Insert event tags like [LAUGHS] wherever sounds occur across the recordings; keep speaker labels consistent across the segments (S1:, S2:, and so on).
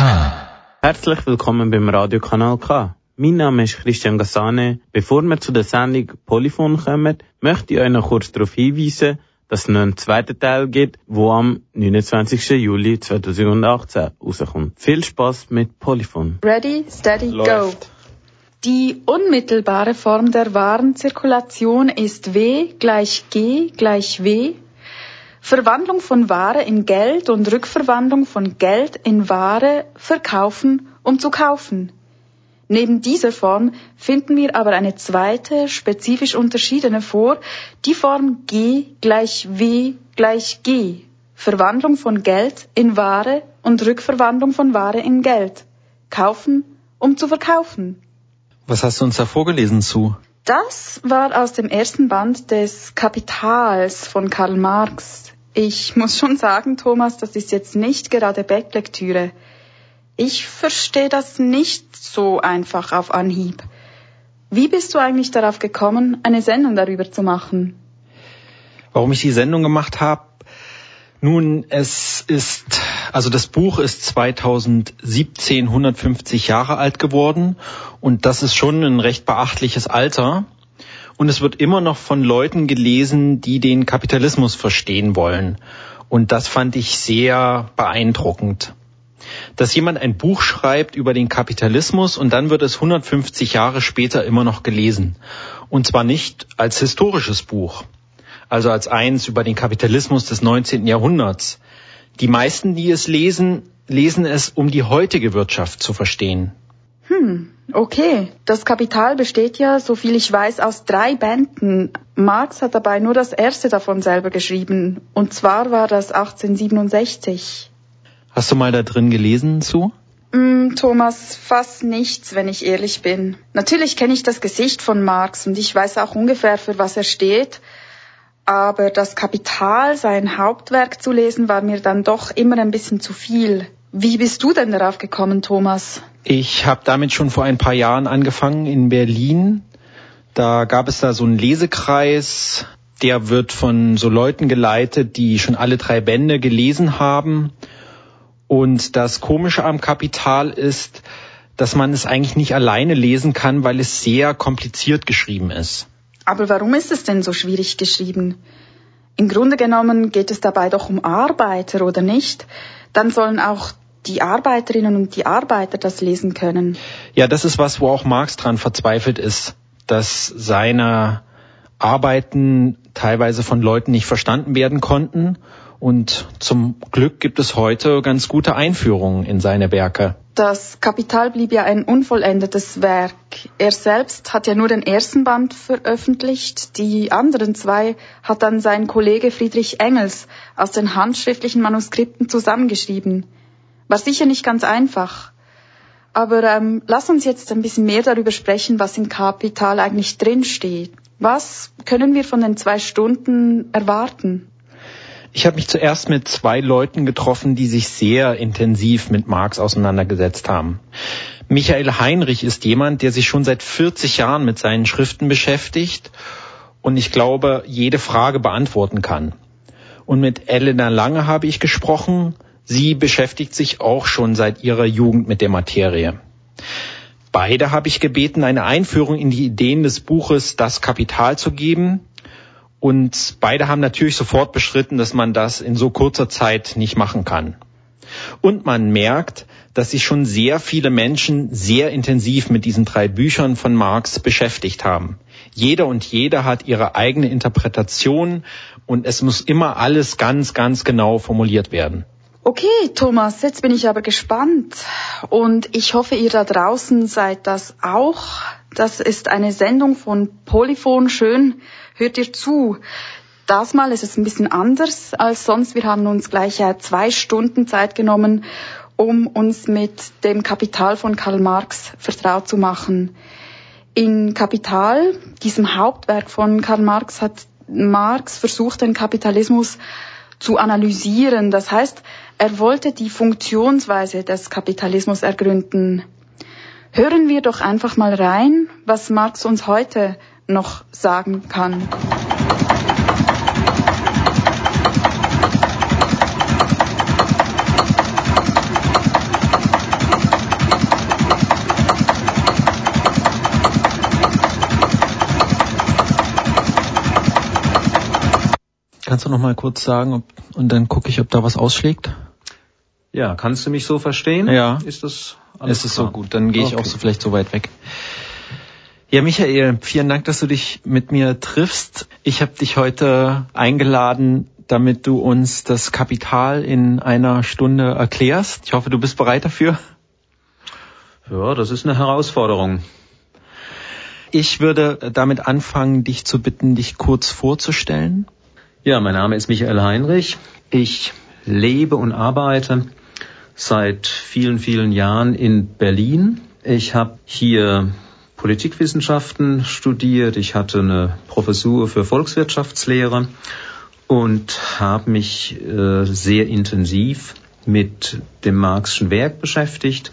S1: K.
S2: Herzlich willkommen beim Radiokanal K. Mein Name ist Christian Gassane. Bevor wir zu der Sendung Polyphon kommen, möchte ich euch noch kurz darauf hinweisen, dass es noch einen zweiten Teil gibt, wo am 29. Juli 2018 rauskommt. Viel Spaß mit Polyphon.
S3: Ready, steady,
S2: Läuft.
S3: go. Die unmittelbare Form der Warenzirkulation ist W gleich G gleich W. Verwandlung von Ware in Geld und Rückverwandlung von Geld in Ware verkaufen, um zu kaufen. Neben dieser Form finden wir aber eine zweite, spezifisch unterschiedene vor, die Form G gleich W gleich G. Verwandlung von Geld in Ware und Rückverwandlung von Ware in Geld. Kaufen, um zu verkaufen.
S4: Was hast du uns da vorgelesen zu?
S3: Das war aus dem ersten Band des Kapitals von Karl Marx. Ich muss schon sagen, Thomas, das ist jetzt nicht gerade Backlektüre. Ich verstehe das nicht so einfach auf Anhieb. Wie bist du eigentlich darauf gekommen, eine Sendung darüber zu machen?
S4: Warum ich die Sendung gemacht habe? Nun, es ist, also das Buch ist 2017 150 Jahre alt geworden und das ist schon ein recht beachtliches Alter. Und es wird immer noch von Leuten gelesen, die den Kapitalismus verstehen wollen. Und das fand ich sehr beeindruckend. Dass jemand ein Buch schreibt über den Kapitalismus und dann wird es 150 Jahre später immer noch gelesen. Und zwar nicht als historisches Buch, also als eins über den Kapitalismus des 19. Jahrhunderts. Die meisten, die es lesen, lesen es, um die heutige Wirtschaft zu verstehen.
S3: Hm, okay. Das Kapital besteht ja, so viel ich weiß, aus drei Bänden. Marx hat dabei nur das erste davon selber geschrieben. Und zwar war das 1867.
S4: Hast du mal da drin gelesen zu?
S3: Mm, Thomas, fast nichts, wenn ich ehrlich bin. Natürlich kenne ich das Gesicht von Marx und ich weiß auch ungefähr, für was er steht. Aber das Kapital, sein Hauptwerk zu lesen, war mir dann doch immer ein bisschen zu viel. Wie bist du denn darauf gekommen, Thomas?
S4: Ich habe damit schon vor ein paar Jahren angefangen in Berlin. Da gab es da so einen Lesekreis, der wird von so Leuten geleitet, die schon alle drei Bände gelesen haben. Und das Komische am Kapital ist, dass man es eigentlich nicht alleine lesen kann, weil es sehr kompliziert geschrieben ist.
S3: Aber warum ist es denn so schwierig geschrieben? Im Grunde genommen geht es dabei doch um Arbeiter, oder nicht? Dann sollen auch die Arbeiterinnen und die Arbeiter das lesen können.
S4: Ja, das ist was, wo auch Marx dran verzweifelt ist, dass seine Arbeiten teilweise von Leuten nicht verstanden werden konnten. Und zum Glück gibt es heute ganz gute Einführungen in seine Werke.
S3: Das Kapital blieb ja ein unvollendetes Werk. Er selbst hat ja nur den ersten Band veröffentlicht. Die anderen zwei hat dann sein Kollege Friedrich Engels aus den handschriftlichen Manuskripten zusammengeschrieben. War sicher nicht ganz einfach. Aber ähm, lass uns jetzt ein bisschen mehr darüber sprechen, was im Kapital eigentlich drinsteht. Was können wir von den zwei Stunden erwarten?
S4: Ich habe mich zuerst mit zwei Leuten getroffen, die sich sehr intensiv mit Marx auseinandergesetzt haben. Michael Heinrich ist jemand, der sich schon seit 40 Jahren mit seinen Schriften beschäftigt und ich glaube, jede Frage beantworten kann. Und mit Elena Lange habe ich gesprochen. Sie beschäftigt sich auch schon seit ihrer Jugend mit der Materie. Beide habe ich gebeten, eine Einführung in die Ideen des Buches Das Kapital zu geben. Und beide haben natürlich sofort beschritten, dass man das in so kurzer Zeit nicht machen kann. Und man merkt, dass sich schon sehr viele Menschen sehr intensiv mit diesen drei Büchern von Marx beschäftigt haben. Jeder und jeder hat ihre eigene Interpretation und es muss immer alles ganz, ganz genau formuliert werden.
S3: Okay, Thomas, jetzt bin ich aber gespannt. Und ich hoffe, ihr da draußen seid das auch. Das ist eine Sendung von Polyphon. Schön, hört ihr zu. Das Mal ist es ein bisschen anders als sonst. Wir haben uns gleich äh, zwei Stunden Zeit genommen, um uns mit dem Kapital von Karl Marx vertraut zu machen. In Kapital, diesem Hauptwerk von Karl Marx, hat Marx versucht, den Kapitalismus zu analysieren. Das heißt, er wollte die Funktionsweise des Kapitalismus ergründen. Hören wir doch einfach mal rein, was Marx uns heute noch sagen kann.
S4: Kannst du noch mal kurz sagen ob, und dann gucke ich, ob da was ausschlägt?
S5: Ja, kannst du mich so verstehen?
S4: Ja.
S5: Ist das
S4: alles Ist es so gut? Dann gehe ich okay. auch so vielleicht so weit weg. Ja, Michael, vielen Dank, dass du dich mit mir triffst. Ich habe dich heute eingeladen, damit du uns das Kapital in einer Stunde erklärst. Ich hoffe, du bist bereit dafür.
S5: Ja, das ist eine Herausforderung.
S4: Ich würde damit anfangen, dich zu bitten, dich kurz vorzustellen.
S5: Ja, mein Name ist Michael Heinrich. Ich lebe und arbeite seit vielen, vielen Jahren in Berlin. Ich habe hier Politikwissenschaften studiert. Ich hatte eine Professur für Volkswirtschaftslehre und habe mich äh, sehr intensiv mit dem Marxischen Werk beschäftigt,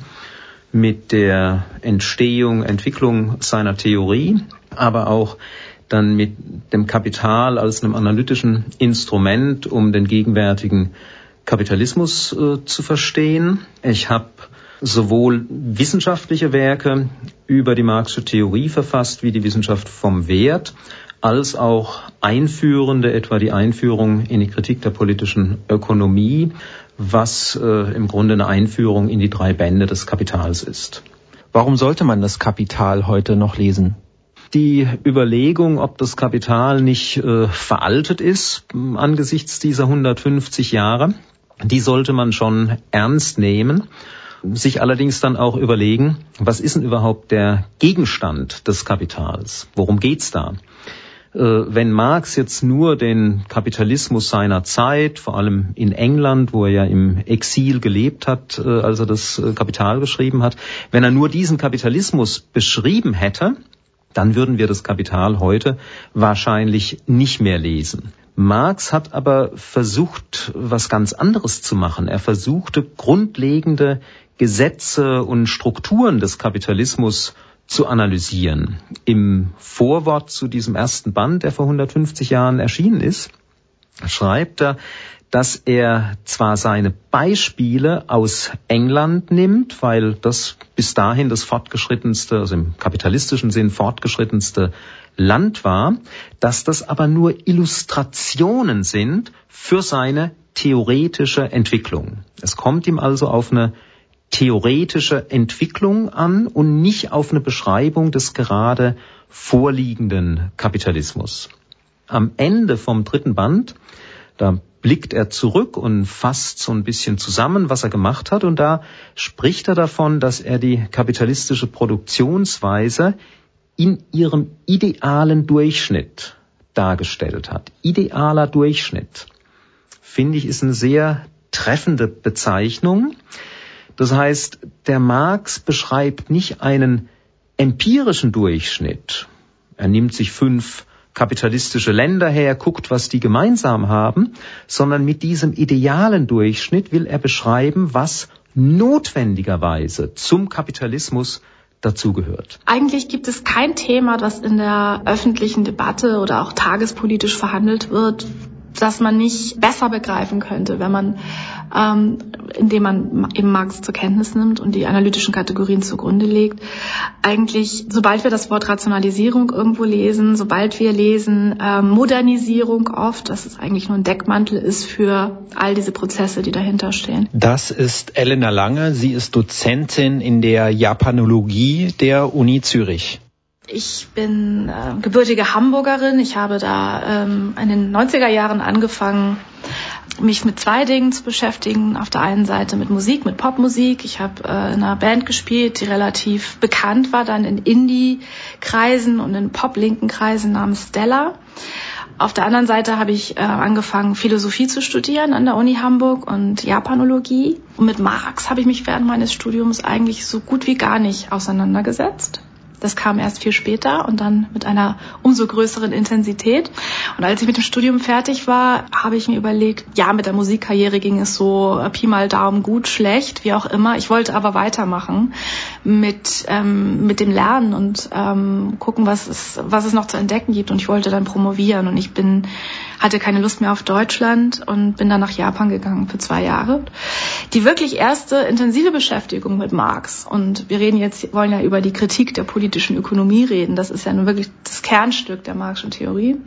S5: mit der Entstehung, Entwicklung seiner Theorie, aber auch dann mit dem Kapital als einem analytischen Instrument, um den gegenwärtigen Kapitalismus äh, zu verstehen. Ich habe sowohl wissenschaftliche Werke über die Marxische Theorie verfasst, wie die Wissenschaft vom Wert, als auch einführende, etwa die Einführung in die Kritik der politischen Ökonomie, was äh, im Grunde eine Einführung in die drei Bände des Kapitals ist.
S4: Warum sollte man das Kapital heute noch lesen?
S5: Die Überlegung, ob das Kapital nicht äh, veraltet ist angesichts dieser 150 Jahre, die sollte man schon ernst nehmen sich allerdings dann auch überlegen, was ist denn überhaupt der Gegenstand des Kapitals? Worum geht's da? Äh, wenn Marx jetzt nur den Kapitalismus seiner Zeit, vor allem in England, wo er ja im Exil gelebt hat, äh, als er das äh, Kapital geschrieben hat, wenn er nur diesen Kapitalismus beschrieben hätte, dann würden wir das Kapital heute wahrscheinlich nicht mehr lesen. Marx hat aber versucht, was ganz anderes zu machen. Er versuchte grundlegende Gesetze und Strukturen des Kapitalismus zu analysieren. Im Vorwort zu diesem ersten Band, der vor 150 Jahren erschienen ist, schreibt er, dass er zwar seine Beispiele aus England nimmt, weil das bis dahin das fortgeschrittenste, also im kapitalistischen Sinn fortgeschrittenste Land war, dass das aber nur Illustrationen sind für seine theoretische Entwicklung. Es kommt ihm also auf eine theoretische Entwicklung an und nicht auf eine Beschreibung des gerade vorliegenden Kapitalismus. Am Ende vom dritten Band, da blickt er zurück und fasst so ein bisschen zusammen, was er gemacht hat, und da spricht er davon, dass er die kapitalistische Produktionsweise in ihrem idealen Durchschnitt dargestellt hat. Idealer Durchschnitt, finde ich, ist eine sehr treffende Bezeichnung. Das heißt, der Marx beschreibt nicht einen empirischen Durchschnitt. Er nimmt sich fünf kapitalistische Länder her, guckt, was die gemeinsam haben, sondern mit diesem idealen Durchschnitt will er beschreiben, was notwendigerweise zum Kapitalismus dazugehört.
S1: Eigentlich gibt es kein Thema, das in der öffentlichen Debatte oder auch tagespolitisch verhandelt wird, das man nicht besser begreifen könnte, wenn man, ähm, indem man eben Marx zur Kenntnis nimmt und die analytischen Kategorien zugrunde legt. Eigentlich, sobald wir das Wort Rationalisierung irgendwo lesen, sobald wir lesen ähm, Modernisierung oft, dass es eigentlich nur ein Deckmantel ist für all diese Prozesse, die dahinter stehen.
S4: Das ist Elena Lange. Sie ist Dozentin in der Japanologie der Uni Zürich.
S1: Ich bin äh, gebürtige Hamburgerin. Ich habe da ähm, in den 90er Jahren angefangen, mich mit zwei Dingen zu beschäftigen. Auf der einen Seite mit Musik, mit Popmusik. Ich habe äh, in einer Band gespielt, die relativ bekannt war, dann in Indie-Kreisen und in pop-linken Kreisen namens Stella. Auf der anderen Seite habe ich äh, angefangen, Philosophie zu studieren an der Uni Hamburg und Japanologie. Und mit Marx habe ich mich während meines Studiums eigentlich so gut wie gar nicht auseinandergesetzt. Das kam erst viel später und dann mit einer umso größeren Intensität. Und als ich mit dem Studium fertig war, habe ich mir überlegt, ja, mit der Musikkarriere ging es so Pi mal Daumen gut, schlecht, wie auch immer. Ich wollte aber weitermachen mit, ähm, mit dem Lernen und ähm, gucken, was es, was es noch zu entdecken gibt. Und ich wollte dann promovieren und ich bin hatte keine Lust mehr auf Deutschland und bin dann nach Japan gegangen für zwei Jahre. Die wirklich erste intensive Beschäftigung mit Marx, und wir reden jetzt, wollen ja über die Kritik der politischen Ökonomie reden, das ist ja nun wirklich das Kernstück der Marxischen Theorie,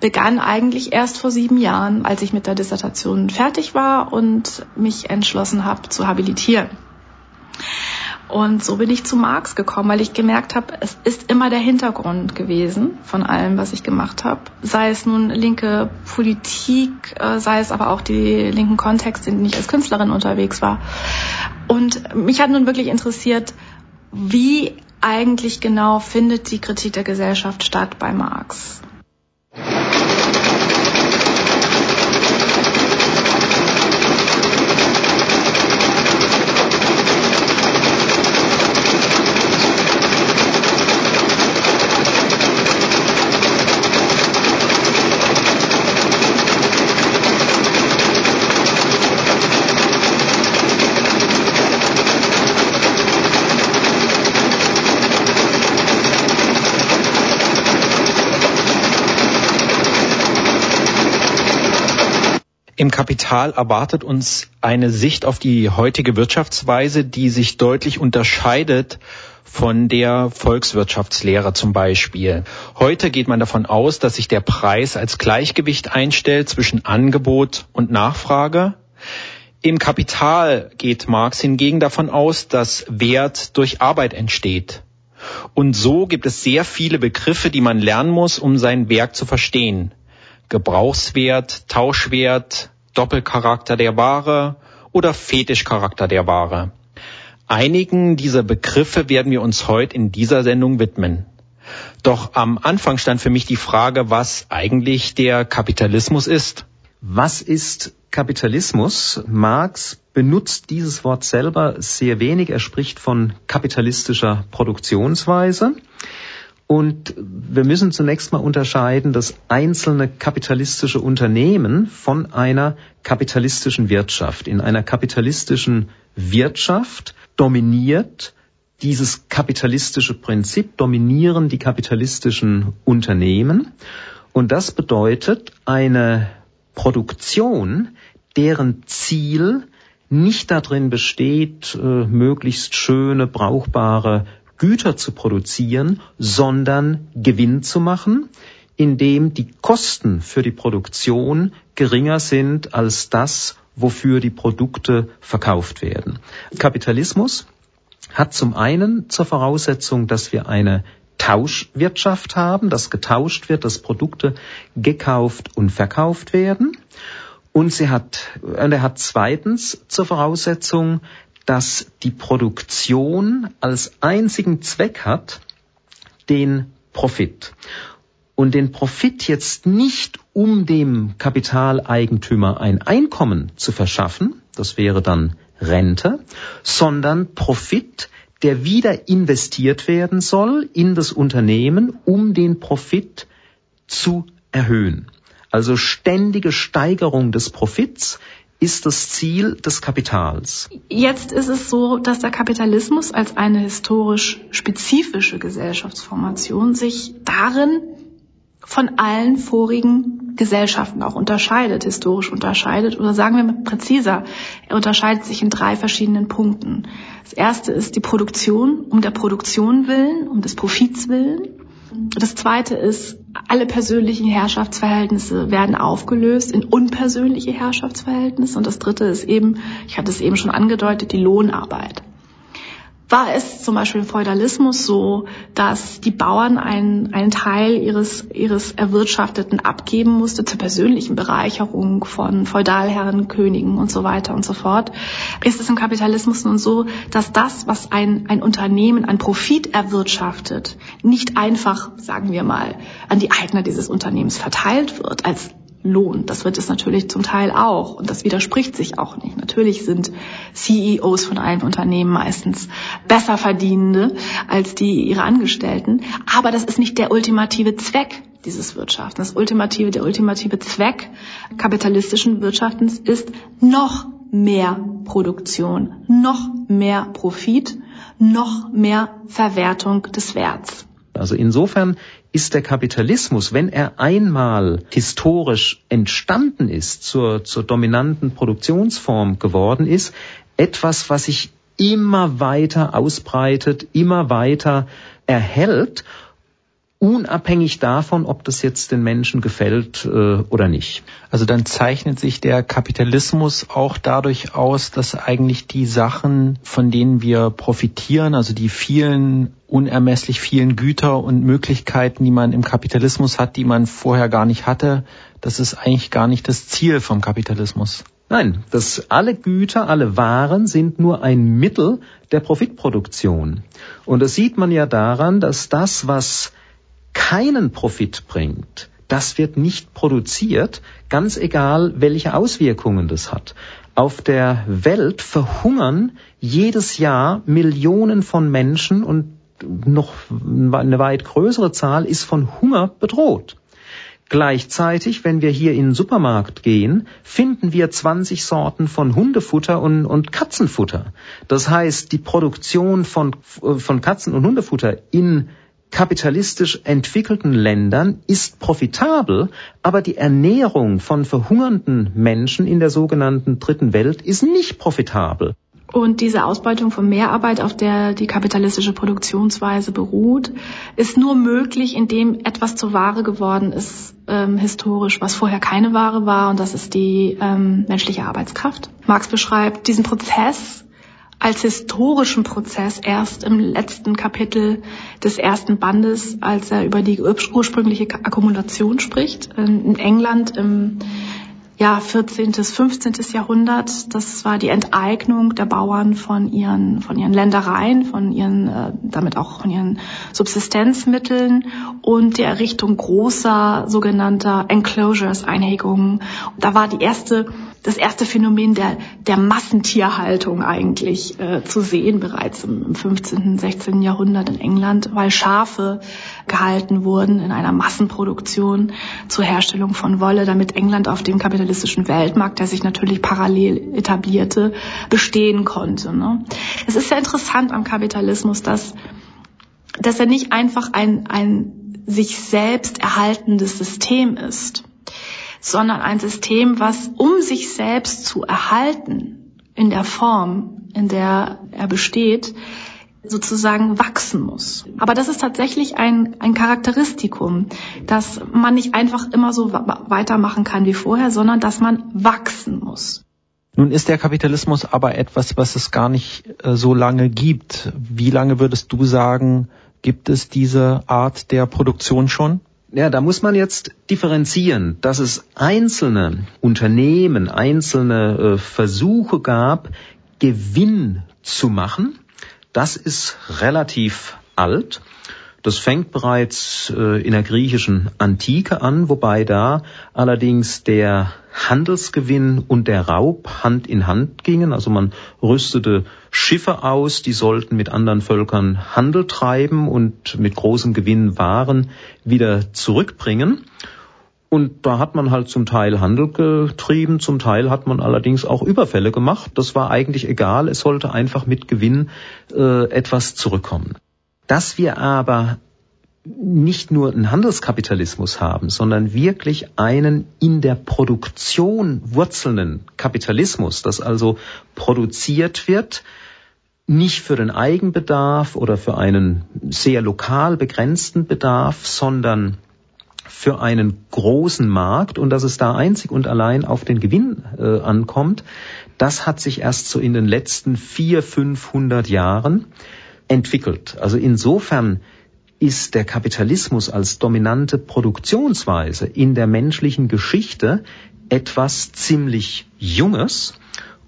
S1: begann eigentlich erst vor sieben Jahren, als ich mit der Dissertation fertig war und mich entschlossen habe zu habilitieren. Und so bin ich zu Marx gekommen, weil ich gemerkt habe, es ist immer der Hintergrund gewesen von allem, was ich gemacht habe. Sei es nun linke Politik, äh, sei es aber auch die linken Kontexte, in denen ich als Künstlerin unterwegs war. Und mich hat nun wirklich interessiert, wie eigentlich genau findet die Kritik der Gesellschaft statt bei Marx?
S4: Im Kapital erwartet uns eine Sicht auf die heutige Wirtschaftsweise, die sich deutlich unterscheidet von der Volkswirtschaftslehre zum Beispiel. Heute geht man davon aus, dass sich der Preis als Gleichgewicht einstellt zwischen Angebot und Nachfrage. Im Kapital geht Marx hingegen davon aus, dass Wert durch Arbeit entsteht. Und so gibt es sehr viele Begriffe, die man lernen muss, um sein Werk zu verstehen. Gebrauchswert, Tauschwert, Doppelcharakter der Ware oder Fetischcharakter der Ware. Einigen dieser Begriffe werden wir uns heute in dieser Sendung widmen. Doch am Anfang stand für mich die Frage, was eigentlich der Kapitalismus ist.
S5: Was ist Kapitalismus? Marx benutzt dieses Wort selber sehr wenig. Er spricht von kapitalistischer Produktionsweise. Und wir müssen zunächst mal unterscheiden das einzelne kapitalistische Unternehmen von einer kapitalistischen Wirtschaft. In einer kapitalistischen Wirtschaft dominiert dieses kapitalistische Prinzip, dominieren die kapitalistischen Unternehmen. Und das bedeutet eine Produktion, deren Ziel nicht darin besteht, äh, möglichst schöne, brauchbare Güter zu produzieren, sondern Gewinn zu machen, indem die Kosten für die Produktion geringer sind als das, wofür die Produkte verkauft werden. Kapitalismus hat zum einen zur Voraussetzung, dass wir eine Tauschwirtschaft haben, dass getauscht wird, dass Produkte gekauft und verkauft werden. Und sie hat, und er hat zweitens zur Voraussetzung, dass die Produktion als einzigen Zweck hat, den Profit. Und den Profit jetzt nicht um dem Kapitaleigentümer ein Einkommen zu verschaffen, das wäre dann Rente, sondern Profit, der wieder investiert werden soll in das Unternehmen, um den Profit zu erhöhen. Also ständige Steigerung des Profits ist das Ziel des Kapitals.
S1: Jetzt ist es so, dass der Kapitalismus als eine historisch spezifische Gesellschaftsformation sich darin von allen vorigen Gesellschaften auch unterscheidet, historisch unterscheidet. Oder sagen wir präziser, er unterscheidet sich in drei verschiedenen Punkten. Das erste ist die Produktion, um der Produktion willen, um des Profits willen. Das zweite ist, alle persönlichen Herrschaftsverhältnisse werden aufgelöst in unpersönliche Herrschaftsverhältnisse. Und das dritte ist eben, ich hatte es eben schon angedeutet, die Lohnarbeit war es zum Beispiel im Feudalismus so, dass die Bauern einen, einen Teil ihres, ihres Erwirtschafteten abgeben musste zur persönlichen Bereicherung von Feudalherren, Königen und so weiter und so fort. Ist es im Kapitalismus nun so, dass das, was ein, ein Unternehmen an Profit erwirtschaftet, nicht einfach, sagen wir mal, an die Eigner dieses Unternehmens verteilt wird als Lohn. Das wird es natürlich zum Teil auch und das widerspricht sich auch nicht. Natürlich sind CEOs von einem Unternehmen meistens besser verdienende als die ihre Angestellten, aber das ist nicht der ultimative Zweck dieses Wirtschaftens. Das ultimative, der ultimative Zweck kapitalistischen Wirtschaftens ist noch mehr Produktion, noch mehr Profit, noch mehr Verwertung des Werts.
S5: Also insofern ist der Kapitalismus, wenn er einmal historisch entstanden ist, zur, zur dominanten Produktionsform geworden ist, etwas, was sich immer weiter ausbreitet, immer weiter erhält unabhängig davon, ob das jetzt den Menschen gefällt äh, oder nicht.
S4: Also dann zeichnet sich der Kapitalismus auch dadurch aus, dass eigentlich die Sachen, von denen wir profitieren, also die vielen unermesslich vielen Güter und Möglichkeiten, die man im Kapitalismus hat, die man vorher gar nicht hatte, das ist eigentlich gar nicht das Ziel vom Kapitalismus.
S5: Nein, das alle Güter, alle Waren sind nur ein Mittel der Profitproduktion. Und das sieht man ja daran, dass das, was keinen Profit bringt, das wird nicht produziert, ganz egal, welche Auswirkungen das hat. Auf der Welt verhungern jedes Jahr Millionen von Menschen und noch eine weit größere Zahl ist von Hunger bedroht. Gleichzeitig, wenn wir hier in den Supermarkt gehen, finden wir 20 Sorten von Hundefutter und, und Katzenfutter. Das heißt, die Produktion von, von Katzen- und Hundefutter in kapitalistisch entwickelten Ländern ist profitabel, aber die Ernährung von verhungernden Menschen in der sogenannten dritten Welt ist nicht profitabel.
S1: Und diese Ausbeutung von Mehrarbeit, auf der die kapitalistische Produktionsweise beruht, ist nur möglich, indem etwas zur Ware geworden ist, ähm, historisch, was vorher keine Ware war, und das ist die ähm, menschliche Arbeitskraft. Marx beschreibt diesen Prozess als historischen Prozess erst im letzten Kapitel des ersten Bandes, als er über die ursprüngliche Akkumulation spricht. In England im ja, 14. bis 15. Jahrhundert. Das war die Enteignung der Bauern von ihren, von ihren Ländereien, von ihren, äh, damit auch von ihren Subsistenzmitteln und die Errichtung großer sogenannter Enclosures, Einhegungen. Da war die erste das erste Phänomen der, der Massentierhaltung eigentlich äh, zu sehen, bereits im, im 15., 16. Jahrhundert in England, weil Schafe gehalten wurden in einer Massenproduktion zur Herstellung von Wolle, damit England auf dem kapitalistischen Weltmarkt, der sich natürlich parallel etablierte, bestehen konnte. Ne? Es ist sehr interessant am Kapitalismus, dass, dass er nicht einfach ein, ein sich selbst erhaltendes System ist sondern ein System, was um sich selbst zu erhalten in der Form, in der er besteht, sozusagen wachsen muss. Aber das ist tatsächlich ein, ein Charakteristikum, dass man nicht einfach immer so weitermachen kann wie vorher, sondern dass man wachsen muss.
S4: Nun ist der Kapitalismus aber etwas, was es gar nicht äh, so lange gibt. Wie lange würdest du sagen, gibt es diese Art der Produktion schon?
S5: Ja, da muss man jetzt differenzieren, dass es einzelne Unternehmen, einzelne äh, Versuche gab, Gewinn zu machen. Das ist relativ alt. Das fängt bereits äh, in der griechischen Antike an, wobei da allerdings der Handelsgewinn und der Raub Hand in Hand gingen. Also man rüstete Schiffe aus, die sollten mit anderen Völkern Handel treiben und mit großem Gewinn Waren wieder zurückbringen. Und da hat man halt zum Teil Handel getrieben, zum Teil hat man allerdings auch Überfälle gemacht. Das war eigentlich egal, es sollte einfach mit Gewinn äh, etwas zurückkommen. Dass wir aber nicht nur einen Handelskapitalismus haben, sondern wirklich einen in der Produktion wurzelnden Kapitalismus, das also produziert wird, nicht für den Eigenbedarf oder für einen sehr lokal begrenzten Bedarf, sondern für einen großen Markt und dass es da einzig und allein auf den Gewinn äh, ankommt, das hat sich erst so in den letzten vier, fünfhundert Jahren entwickelt. Also insofern ist der Kapitalismus als dominante Produktionsweise in der menschlichen Geschichte etwas ziemlich Junges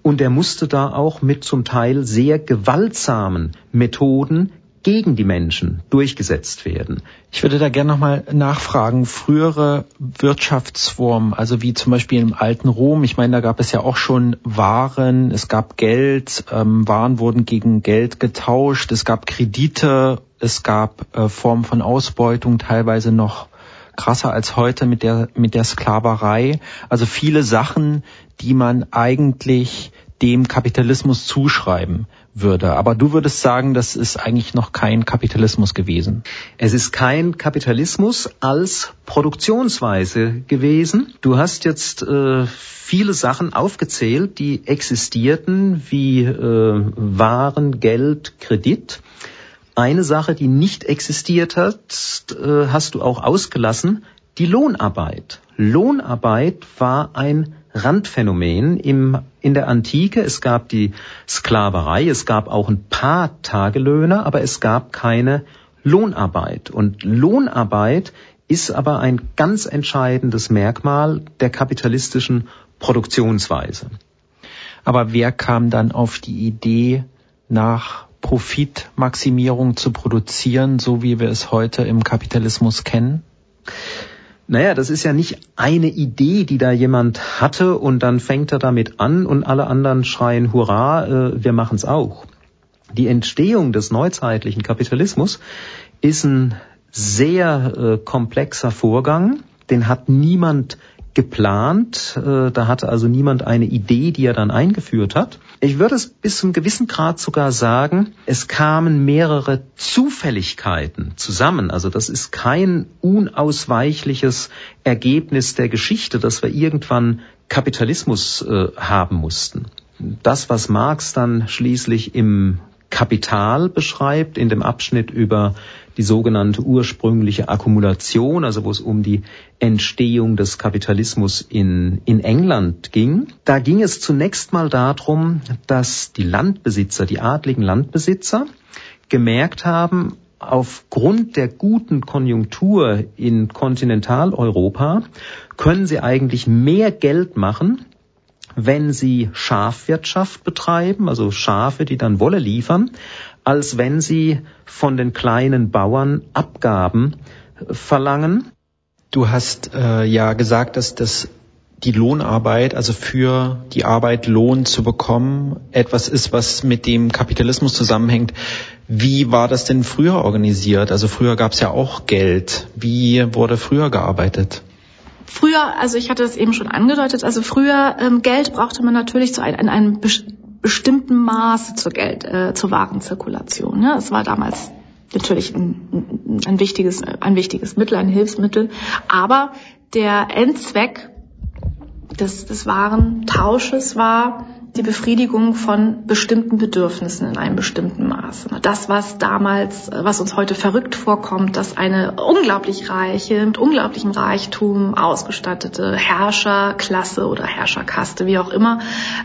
S5: und er musste da auch mit zum Teil sehr gewaltsamen Methoden gegen die Menschen durchgesetzt werden.
S4: Ich würde da gerne nochmal nachfragen, frühere Wirtschaftsformen, also wie zum Beispiel im alten Rom, ich meine, da gab es ja auch schon Waren, es gab Geld, ähm, Waren wurden gegen Geld getauscht, es gab Kredite, es gab äh, Formen von Ausbeutung, teilweise noch krasser als heute mit der, mit der Sklaverei. Also viele Sachen, die man eigentlich dem Kapitalismus zuschreiben würde. Aber du würdest sagen, das ist eigentlich noch kein Kapitalismus gewesen.
S5: Es ist kein Kapitalismus als Produktionsweise gewesen. Du hast jetzt äh, viele Sachen aufgezählt, die existierten, wie äh, Waren, Geld, Kredit. Eine Sache, die nicht existiert hat, äh, hast du auch ausgelassen, die Lohnarbeit. Lohnarbeit war ein Randphänomen im, in der Antike. Es gab die Sklaverei, es gab auch ein paar Tagelöhner, aber es gab keine Lohnarbeit. Und Lohnarbeit ist aber ein ganz entscheidendes Merkmal der kapitalistischen Produktionsweise.
S4: Aber wer kam dann auf die Idee, nach Profitmaximierung zu produzieren, so wie wir es heute im Kapitalismus kennen?
S5: Naja, das ist ja nicht eine Idee, die da jemand hatte und dann fängt er damit an und alle anderen schreien Hurra, äh, wir machen's auch. Die Entstehung des neuzeitlichen Kapitalismus ist ein sehr äh, komplexer Vorgang, den hat niemand geplant. Äh, da hatte also niemand eine Idee, die er dann eingeführt hat. Ich würde es bis zum gewissen Grad sogar sagen, es kamen mehrere Zufälligkeiten zusammen. Also das ist kein unausweichliches Ergebnis der Geschichte, dass wir irgendwann Kapitalismus äh, haben mussten. Das, was Marx dann schließlich im Kapital beschreibt, in dem Abschnitt über die sogenannte ursprüngliche Akkumulation, also wo es um die Entstehung des Kapitalismus in, in England ging. Da ging es zunächst mal darum, dass die Landbesitzer, die adligen Landbesitzer, gemerkt haben, aufgrund der guten Konjunktur in Kontinentaleuropa können sie eigentlich mehr Geld machen, wenn sie Schafwirtschaft betreiben, also Schafe, die dann Wolle liefern, als wenn sie von den kleinen Bauern Abgaben verlangen.
S4: Du hast äh, ja gesagt, dass das die Lohnarbeit, also für die Arbeit Lohn zu bekommen, etwas ist, was mit dem Kapitalismus zusammenhängt. Wie war das denn früher organisiert? Also früher gab es ja auch Geld. Wie wurde früher gearbeitet?
S1: Früher, also ich hatte es eben schon angedeutet, also früher ähm, Geld brauchte man natürlich zu ein, in einem bestimmten Maße zur Geld, äh, zur Warenzirkulation. Ne? Es war damals natürlich ein, ein, wichtiges, ein wichtiges Mittel, ein Hilfsmittel. Aber der Endzweck des, des Warentausches war die Befriedigung von bestimmten Bedürfnissen in einem bestimmten Maße. Das, was damals, was uns heute verrückt vorkommt, dass eine unglaublich reiche, mit unglaublichem Reichtum ausgestattete Herrscherklasse oder Herrscherkaste, wie auch immer,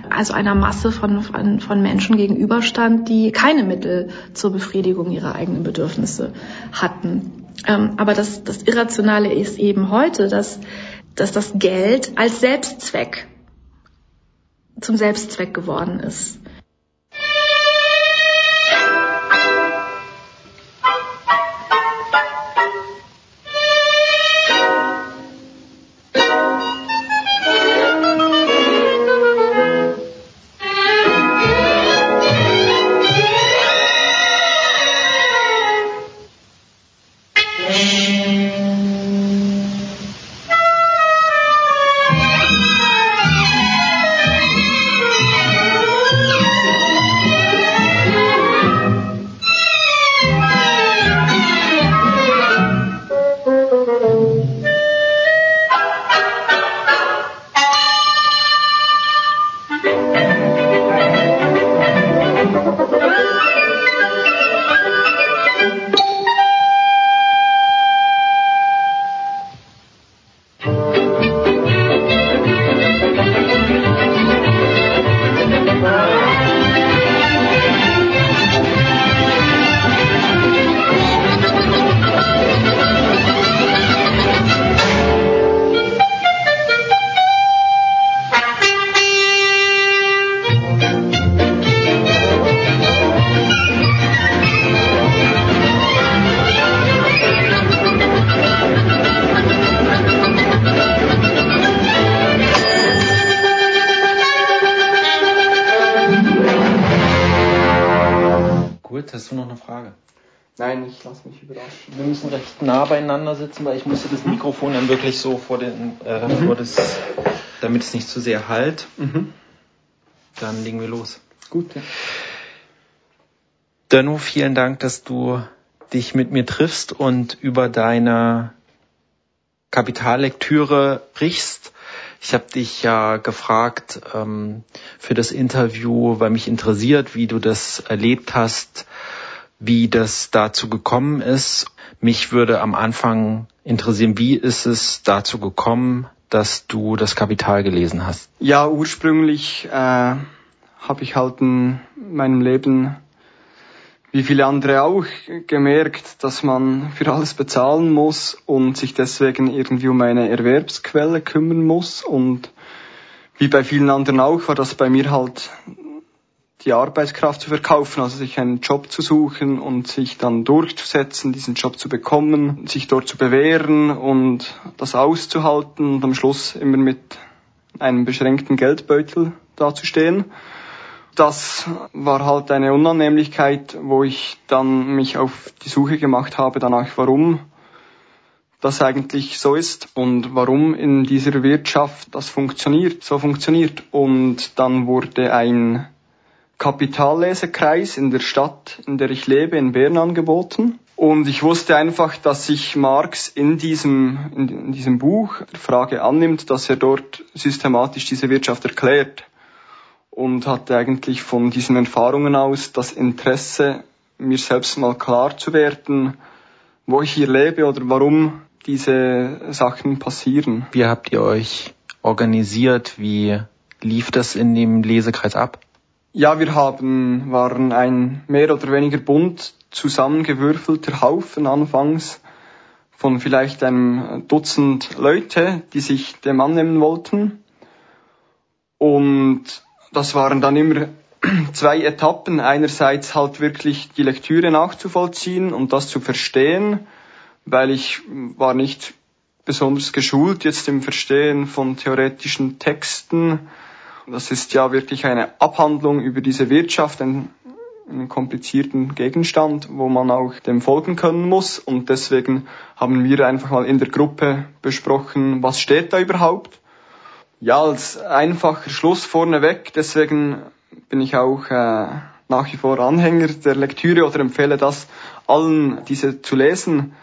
S1: also einer Masse von, von, von Menschen gegenüberstand, die keine Mittel zur Befriedigung ihrer eigenen Bedürfnisse hatten. Ähm, aber das, das Irrationale ist eben heute, dass, dass das Geld als Selbstzweck zum Selbstzweck geworden ist.
S4: Beieinander sitzen, weil ich musste das Mikrofon dann wirklich so vor den, äh, mhm. vor das, damit es nicht zu sehr halt. Mhm. Dann legen wir los.
S5: Gut. Ja.
S4: Danu, vielen Dank, dass du dich mit mir triffst und über deine Kapitallektüre sprichst. Ich habe dich ja gefragt ähm, für das Interview, weil mich interessiert, wie du das erlebt hast, wie das dazu gekommen ist. Mich würde am Anfang interessieren, wie ist es dazu gekommen, dass du das Kapital gelesen hast?
S6: Ja, ursprünglich äh, habe ich halt in meinem Leben wie viele andere auch gemerkt, dass man für alles bezahlen muss und sich deswegen irgendwie um eine Erwerbsquelle kümmern muss. Und wie bei vielen anderen auch, war das bei mir halt die Arbeitskraft zu verkaufen, also sich einen Job zu suchen und sich dann durchzusetzen, diesen Job zu bekommen, sich dort zu bewähren und das auszuhalten und am Schluss immer mit einem beschränkten Geldbeutel dazustehen das war halt eine Unannehmlichkeit, wo ich dann mich auf die Suche gemacht habe danach, warum das eigentlich so ist und warum in dieser Wirtschaft das funktioniert, so funktioniert. Und dann wurde ein Kapitallesekreis in der Stadt, in der ich lebe, in Bern angeboten. Und ich wusste einfach, dass sich Marx in diesem, in diesem Buch der Frage annimmt, dass er dort systematisch diese Wirtschaft erklärt und hatte eigentlich von diesen Erfahrungen aus das Interesse, mir selbst mal klar zu werden, wo ich hier lebe oder warum diese Sachen passieren.
S4: Wie habt ihr euch organisiert? Wie lief das in dem Lesekreis ab?
S6: Ja, wir haben, waren ein mehr oder weniger bunt zusammengewürfelter Haufen anfangs von vielleicht einem Dutzend Leute, die sich dem annehmen wollten. Und das waren dann immer [CLEARS THROAT] zwei Etappen. Einerseits halt wirklich die Lektüre nachzuvollziehen und das zu verstehen, weil ich war nicht besonders geschult jetzt im Verstehen von theoretischen Texten. Das ist ja wirklich eine Abhandlung über diese Wirtschaft, einen, einen komplizierten Gegenstand, wo man auch dem folgen können muss. Und deswegen haben wir einfach mal in der Gruppe besprochen, was steht da überhaupt ja, als einfacher Schluss vorneweg, deswegen bin ich auch äh, nach wie vor Anhänger der Lektüre oder empfehle das allen, diese zu lesen,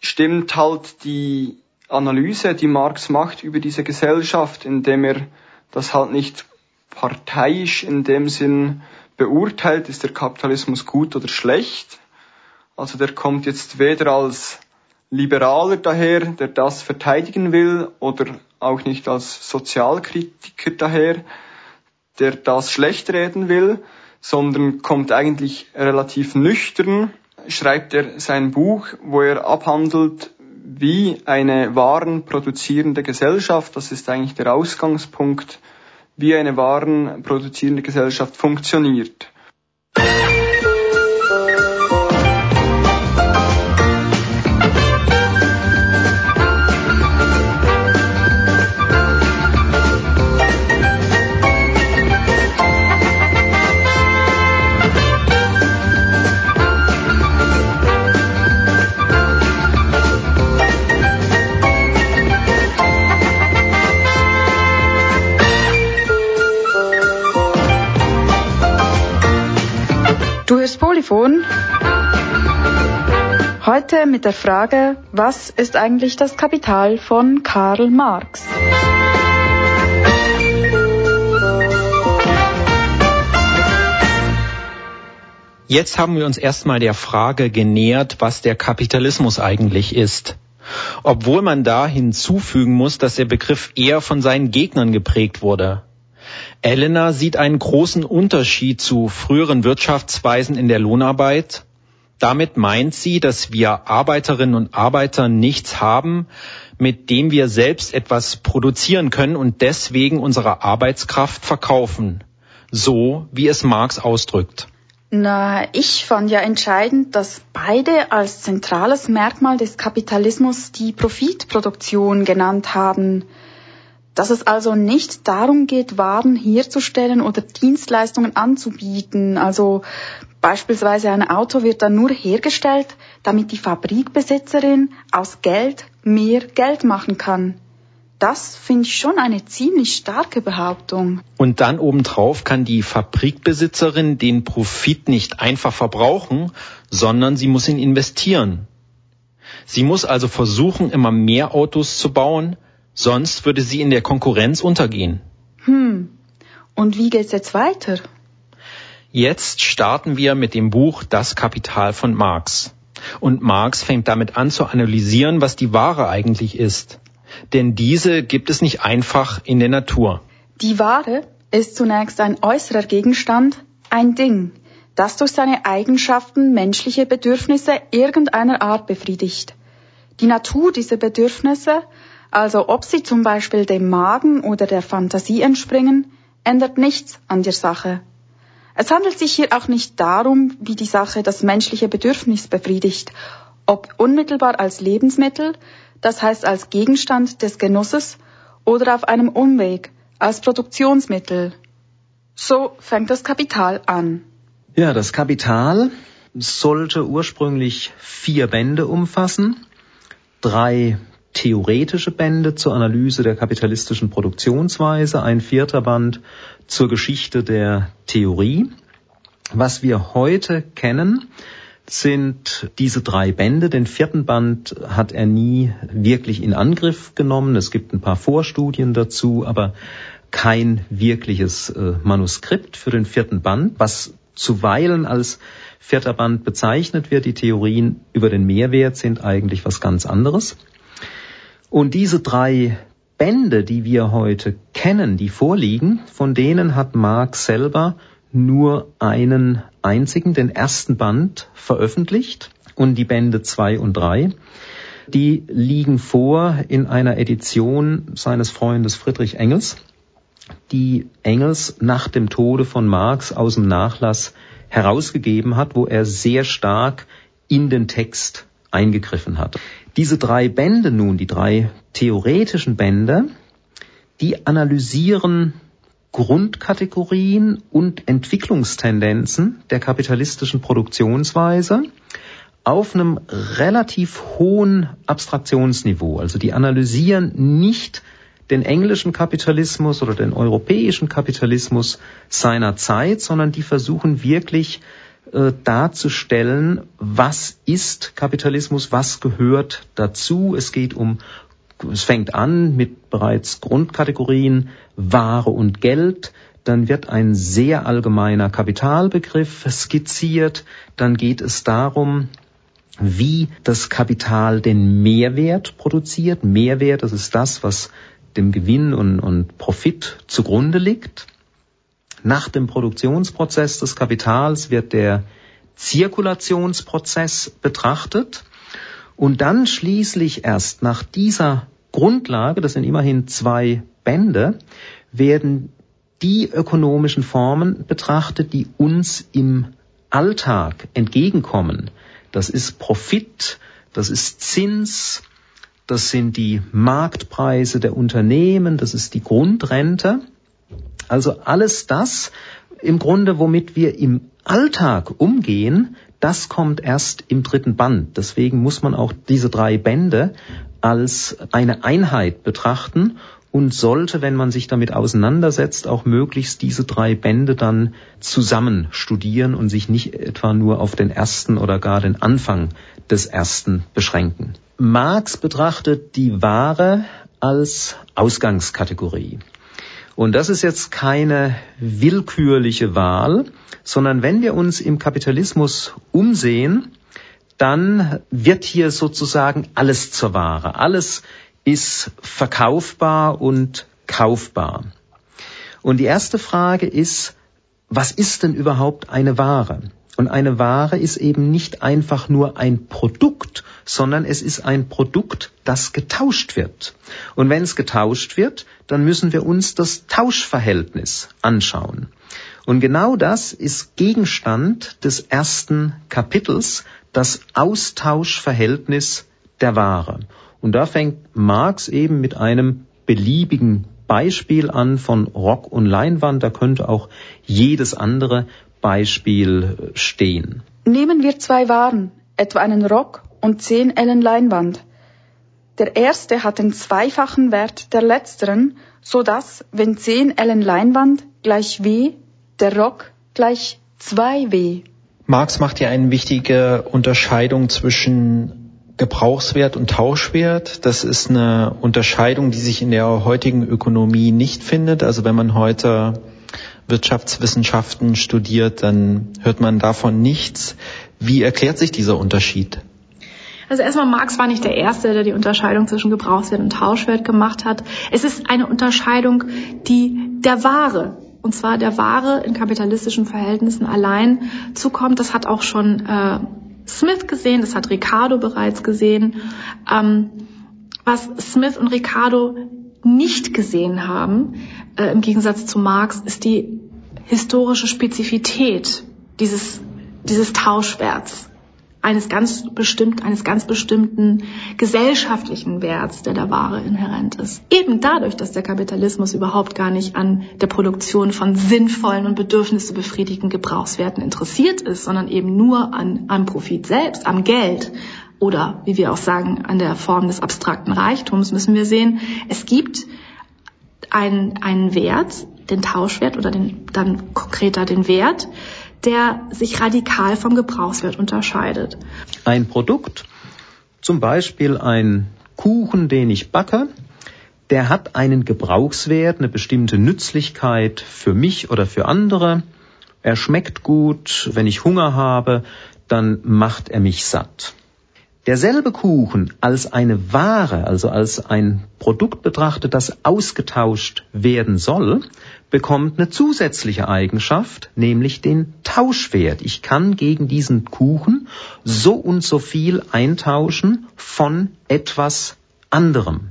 S6: stimmt halt die Analyse, die Marx macht über diese Gesellschaft, indem er das halt nicht parteiisch in dem Sinn beurteilt, ist der Kapitalismus gut oder schlecht. Also der kommt jetzt weder als Liberaler daher, der das verteidigen will, oder auch nicht als Sozialkritiker daher, der das schlecht reden will, sondern kommt eigentlich relativ nüchtern, schreibt er sein Buch, wo er abhandelt, wie eine warenproduzierende Gesellschaft, das ist eigentlich der Ausgangspunkt, wie eine warenproduzierende Gesellschaft funktioniert.
S3: Heute mit der Frage, was ist eigentlich das Kapital von Karl Marx?
S4: Jetzt haben wir uns erstmal der Frage genähert, was der Kapitalismus eigentlich ist. Obwohl man da hinzufügen muss, dass der Begriff eher von seinen Gegnern geprägt wurde. Elena sieht einen großen Unterschied zu früheren Wirtschaftsweisen in der Lohnarbeit. Damit meint sie, dass wir Arbeiterinnen und Arbeiter nichts haben, mit dem wir selbst etwas produzieren können und deswegen unsere Arbeitskraft verkaufen. So wie es Marx ausdrückt.
S3: Na, ich fand ja entscheidend, dass beide als zentrales Merkmal des Kapitalismus die Profitproduktion genannt haben dass es also nicht darum geht, Waren herzustellen oder Dienstleistungen anzubieten. Also beispielsweise ein Auto wird dann nur hergestellt, damit die Fabrikbesitzerin aus Geld mehr Geld machen kann. Das finde ich schon eine ziemlich starke Behauptung.
S4: Und dann obendrauf kann die Fabrikbesitzerin den Profit nicht einfach verbrauchen, sondern sie muss ihn investieren. Sie muss also versuchen, immer mehr Autos zu bauen, sonst würde sie in der Konkurrenz untergehen.
S3: Hm. Und wie geht's jetzt weiter?
S4: Jetzt starten wir mit dem Buch Das Kapital von Marx. Und Marx fängt damit an zu analysieren, was die Ware eigentlich ist. Denn diese gibt es nicht einfach in der Natur.
S3: Die Ware ist zunächst ein äußerer Gegenstand, ein Ding, das durch seine Eigenschaften menschliche Bedürfnisse irgendeiner Art befriedigt. Die Natur dieser Bedürfnisse, also ob sie zum Beispiel dem Magen oder der Fantasie entspringen, ändert nichts an der Sache. Es handelt sich hier auch nicht darum, wie die Sache das menschliche Bedürfnis befriedigt, ob unmittelbar als Lebensmittel, das heißt als Gegenstand des Genusses, oder auf einem Umweg, als Produktionsmittel. So fängt das Kapital an.
S5: Ja, das Kapital sollte ursprünglich vier Bände umfassen, drei theoretische Bände zur Analyse der kapitalistischen Produktionsweise, ein vierter Band zur Geschichte der Theorie. Was wir heute kennen, sind diese drei Bände. Den vierten Band hat er nie wirklich in Angriff genommen. Es gibt ein paar Vorstudien dazu, aber kein wirkliches äh, Manuskript für den vierten Band, was zuweilen als vierter Band bezeichnet wird. Die Theorien über den Mehrwert sind eigentlich was ganz anderes. Und diese drei Bände, die wir heute kennen, die vorliegen, von denen hat Marx selber nur einen einzigen, den ersten Band veröffentlicht und die Bände zwei und drei. Die liegen vor in einer Edition seines Freundes Friedrich Engels, die Engels nach dem Tode von Marx aus dem Nachlass herausgegeben hat, wo er sehr stark in den Text eingegriffen hat. Diese drei Bände nun, die drei theoretischen Bände, die analysieren Grundkategorien und Entwicklungstendenzen der kapitalistischen Produktionsweise auf einem relativ hohen Abstraktionsniveau. Also die analysieren nicht den englischen Kapitalismus oder den europäischen Kapitalismus seiner Zeit, sondern die versuchen wirklich äh, darzustellen, was ist Kapitalismus, was gehört dazu. Es geht um, es fängt an mit bereits Grundkategorien Ware und Geld. Dann wird ein sehr allgemeiner Kapitalbegriff skizziert. Dann geht es darum, wie das Kapital den Mehrwert produziert. Mehrwert, das ist das, was dem Gewinn und, und Profit zugrunde liegt. Nach dem Produktionsprozess des Kapitals wird der Zirkulationsprozess betrachtet und dann schließlich erst nach dieser Grundlage, das sind immerhin zwei Bände, werden die ökonomischen Formen betrachtet, die uns im Alltag entgegenkommen. Das ist Profit, das ist Zins, das sind die Marktpreise der Unternehmen, das ist die Grundrente. Also alles das im Grunde, womit wir im Alltag umgehen, das kommt erst im dritten Band. Deswegen muss man auch diese drei Bände als eine Einheit betrachten und sollte, wenn man sich damit auseinandersetzt, auch möglichst diese drei Bände dann zusammen studieren und sich nicht etwa nur auf den ersten oder gar den Anfang des ersten beschränken. Marx betrachtet die Ware als Ausgangskategorie. Und das ist jetzt keine willkürliche Wahl, sondern wenn wir uns im Kapitalismus umsehen, dann wird hier sozusagen alles zur Ware. Alles ist verkaufbar und kaufbar. Und die erste Frage ist, was ist denn überhaupt eine Ware? Und eine Ware ist eben nicht einfach nur ein Produkt, sondern es ist ein Produkt, das getauscht wird. Und wenn es getauscht wird, dann müssen wir uns das Tauschverhältnis anschauen. Und genau das ist Gegenstand des ersten Kapitels, das Austauschverhältnis der Ware. Und da fängt Marx eben mit einem beliebigen Beispiel an von Rock und Leinwand. Da könnte auch jedes andere Beispiel stehen.
S3: Nehmen wir zwei Waren, etwa einen Rock und zehn Ellen Leinwand. Der erste hat den zweifachen Wert der letzteren, so dass, wenn 10 Ellen Leinwand gleich W, der Rock gleich 2W.
S4: Marx macht ja eine wichtige Unterscheidung zwischen Gebrauchswert und Tauschwert. Das ist eine Unterscheidung, die sich in der heutigen Ökonomie nicht findet. Also wenn man heute Wirtschaftswissenschaften studiert, dann hört man davon nichts. Wie erklärt sich dieser Unterschied?
S1: Also erstmal, Marx war nicht der Erste, der die Unterscheidung zwischen Gebrauchswert und Tauschwert gemacht hat. Es ist eine Unterscheidung, die der Ware, und zwar der Ware in kapitalistischen Verhältnissen allein zukommt. Das hat auch schon äh, Smith gesehen, das hat Ricardo bereits gesehen. Ähm, was Smith und Ricardo nicht gesehen haben, äh, im Gegensatz zu Marx, ist die historische Spezifität dieses, dieses Tauschwerts eines ganz bestimmt, eines ganz bestimmten gesellschaftlichen Werts, der der Ware inhärent ist. Eben dadurch, dass der Kapitalismus überhaupt gar nicht an der Produktion von sinnvollen und Bedürfnisse befriedigten Gebrauchswerten interessiert ist, sondern eben nur an, am Profit selbst, am Geld, oder wie wir auch sagen, an der Form des abstrakten Reichtums, müssen wir sehen, es gibt einen, einen Wert, den Tauschwert oder den, dann konkreter den Wert, der sich radikal vom Gebrauchswert unterscheidet.
S5: Ein Produkt, zum Beispiel ein Kuchen, den ich backe, der hat einen Gebrauchswert, eine bestimmte Nützlichkeit für mich oder für andere. Er schmeckt gut, wenn ich Hunger habe, dann macht er mich satt. Derselbe Kuchen als eine Ware, also als ein Produkt betrachtet, das ausgetauscht werden soll, bekommt eine zusätzliche Eigenschaft, nämlich den Tauschwert. Ich kann gegen diesen Kuchen so und so viel eintauschen von etwas anderem.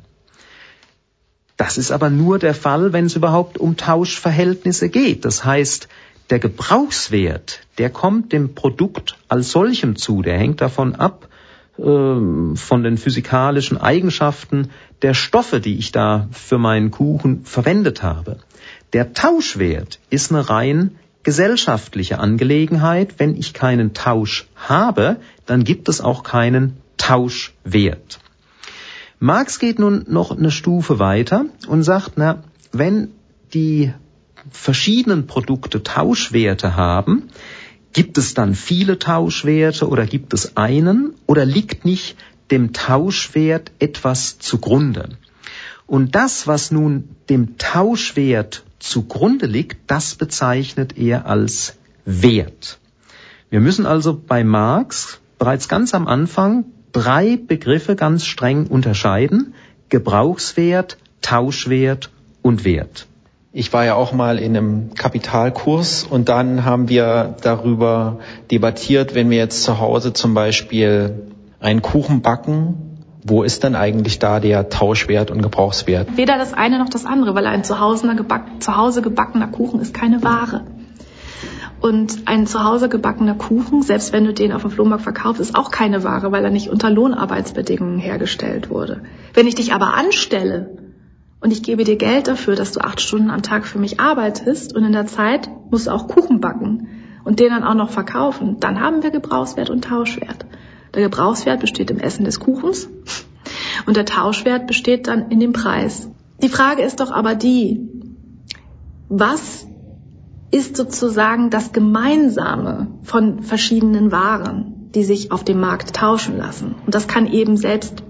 S5: Das ist aber nur der Fall, wenn es überhaupt um Tauschverhältnisse geht. Das heißt, der Gebrauchswert, der kommt dem Produkt als solchem zu, der hängt davon ab, von den physikalischen Eigenschaften der Stoffe, die ich da für meinen Kuchen verwendet habe. Der Tauschwert ist eine rein gesellschaftliche Angelegenheit. Wenn ich keinen Tausch habe, dann gibt es auch keinen Tauschwert. Marx geht nun noch eine Stufe weiter und sagt, na, wenn die verschiedenen Produkte Tauschwerte haben, Gibt es dann viele Tauschwerte oder gibt es einen oder liegt nicht dem Tauschwert etwas zugrunde? Und das, was nun dem Tauschwert zugrunde liegt, das bezeichnet er als Wert. Wir müssen also bei Marx bereits ganz am Anfang drei Begriffe ganz streng unterscheiden. Gebrauchswert, Tauschwert und Wert.
S4: Ich war ja auch mal in einem Kapitalkurs und dann haben wir darüber debattiert, wenn wir jetzt zu Hause zum Beispiel einen Kuchen backen, wo ist dann eigentlich da der Tauschwert und Gebrauchswert?
S1: Weder das eine noch das andere, weil ein zu Hause, geback, zu Hause gebackener Kuchen ist keine Ware. Und ein zu Hause gebackener Kuchen, selbst wenn du den auf dem Flohmarkt verkaufst, ist auch keine Ware, weil er nicht unter Lohnarbeitsbedingungen hergestellt wurde. Wenn ich dich aber anstelle und ich gebe dir Geld dafür, dass du acht Stunden am Tag für mich arbeitest und in der Zeit musst du auch Kuchen backen und den dann auch noch verkaufen, dann haben wir Gebrauchswert und Tauschwert. Der Gebrauchswert besteht im Essen des Kuchens [LAUGHS] und der Tauschwert besteht dann in dem Preis. Die Frage ist doch aber die, was ist sozusagen das Gemeinsame von verschiedenen Waren, die sich auf dem Markt tauschen lassen? Und das kann eben selbst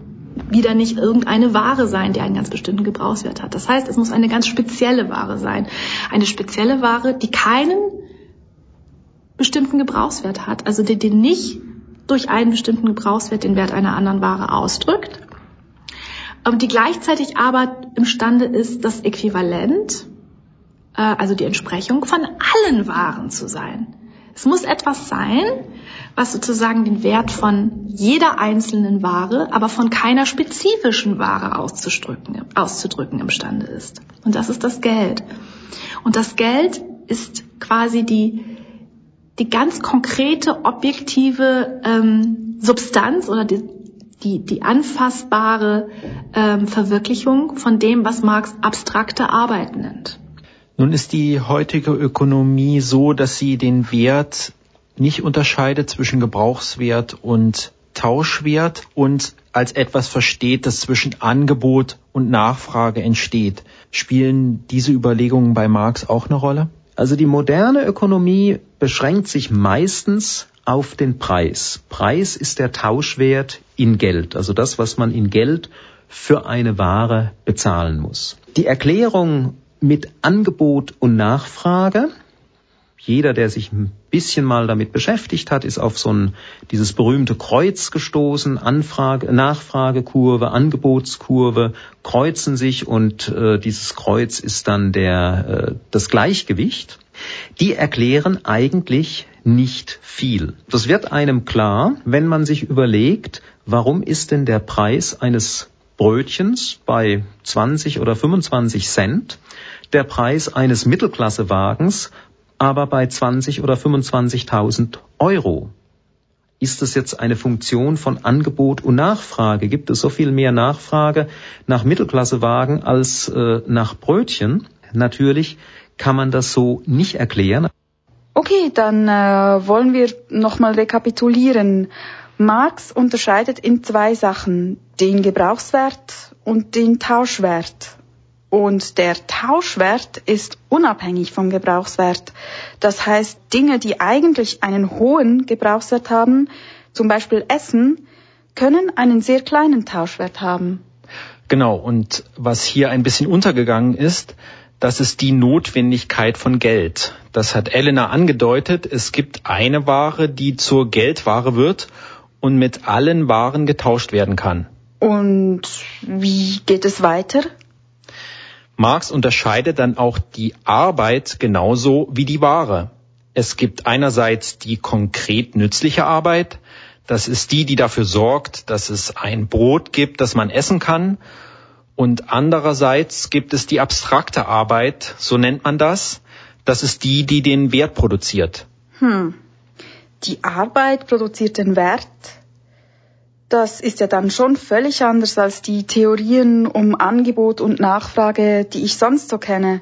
S1: wieder nicht irgendeine Ware sein, die einen ganz bestimmten Gebrauchswert hat. Das heißt, es muss eine ganz spezielle Ware sein. Eine spezielle Ware, die keinen bestimmten Gebrauchswert hat, also die, die nicht durch einen bestimmten Gebrauchswert den Wert einer anderen Ware ausdrückt, die gleichzeitig aber imstande ist, das Äquivalent, äh, also die Entsprechung von allen Waren zu sein. Es muss etwas sein, was sozusagen den Wert von jeder einzelnen Ware, aber von keiner spezifischen Ware auszudrücken, auszudrücken imstande ist. Und das ist das Geld. Und das Geld ist quasi die, die ganz konkrete, objektive ähm, Substanz oder die, die, die anfassbare ähm, Verwirklichung von dem, was Marx abstrakte Arbeit nennt.
S4: Nun ist die heutige Ökonomie so, dass sie den Wert nicht unterscheidet zwischen Gebrauchswert und Tauschwert und als etwas versteht, das zwischen Angebot und Nachfrage entsteht. Spielen diese Überlegungen bei Marx auch eine Rolle?
S5: Also die moderne Ökonomie beschränkt sich meistens auf den Preis. Preis ist der Tauschwert in Geld, also das, was man in Geld für eine Ware bezahlen muss. Die Erklärung mit Angebot und Nachfrage jeder, der sich ein bisschen mal damit beschäftigt hat, ist auf so ein, dieses berühmte Kreuz gestoßen, Anfrage, Nachfragekurve, Angebotskurve, kreuzen sich und äh, dieses Kreuz ist dann der, äh, das Gleichgewicht. Die erklären eigentlich nicht viel. Das wird einem klar, wenn man sich überlegt, warum ist denn der Preis eines Brötchens bei 20 oder 25 Cent der Preis eines Mittelklassewagens aber bei 20 oder 25.000 Euro. Ist es jetzt eine Funktion von Angebot und Nachfrage? Gibt es so viel mehr Nachfrage nach Mittelklassewagen als äh, nach Brötchen? Natürlich kann man das so nicht erklären.
S3: Okay, dann äh, wollen wir nochmal rekapitulieren. Marx unterscheidet in zwei Sachen, den Gebrauchswert und den Tauschwert. Und der Tauschwert ist unabhängig vom Gebrauchswert. Das heißt, Dinge, die eigentlich einen hohen Gebrauchswert haben, zum Beispiel Essen, können einen sehr kleinen Tauschwert haben.
S4: Genau, und was hier ein bisschen untergegangen ist, das ist die Notwendigkeit von Geld. Das hat Elena angedeutet. Es gibt eine Ware, die zur Geldware wird und mit allen Waren getauscht werden kann.
S3: Und wie geht es weiter?
S4: Marx unterscheidet dann auch die Arbeit genauso wie die Ware. Es gibt einerseits die konkret nützliche Arbeit, das ist die, die dafür sorgt, dass es ein Brot gibt, das man essen kann. Und andererseits gibt es die abstrakte Arbeit, so nennt man das. Das ist die, die den Wert produziert.
S3: Hm. Die Arbeit produziert den Wert, das ist ja dann schon völlig anders als die Theorien um Angebot und Nachfrage, die ich sonst so kenne.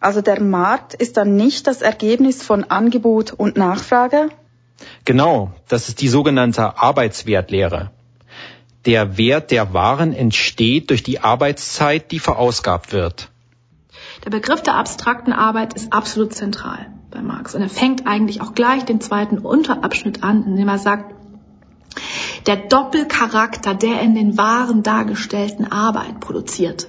S3: Also der Markt ist dann nicht das Ergebnis von Angebot und Nachfrage?
S4: Genau, das ist die sogenannte Arbeitswertlehre. Der Wert der Waren entsteht durch die Arbeitszeit, die verausgabt wird.
S1: Der Begriff der abstrakten Arbeit ist absolut zentral bei Marx. Und er fängt eigentlich auch gleich den zweiten Unterabschnitt an, indem er sagt, der Doppelcharakter der in den Waren dargestellten Arbeit produziert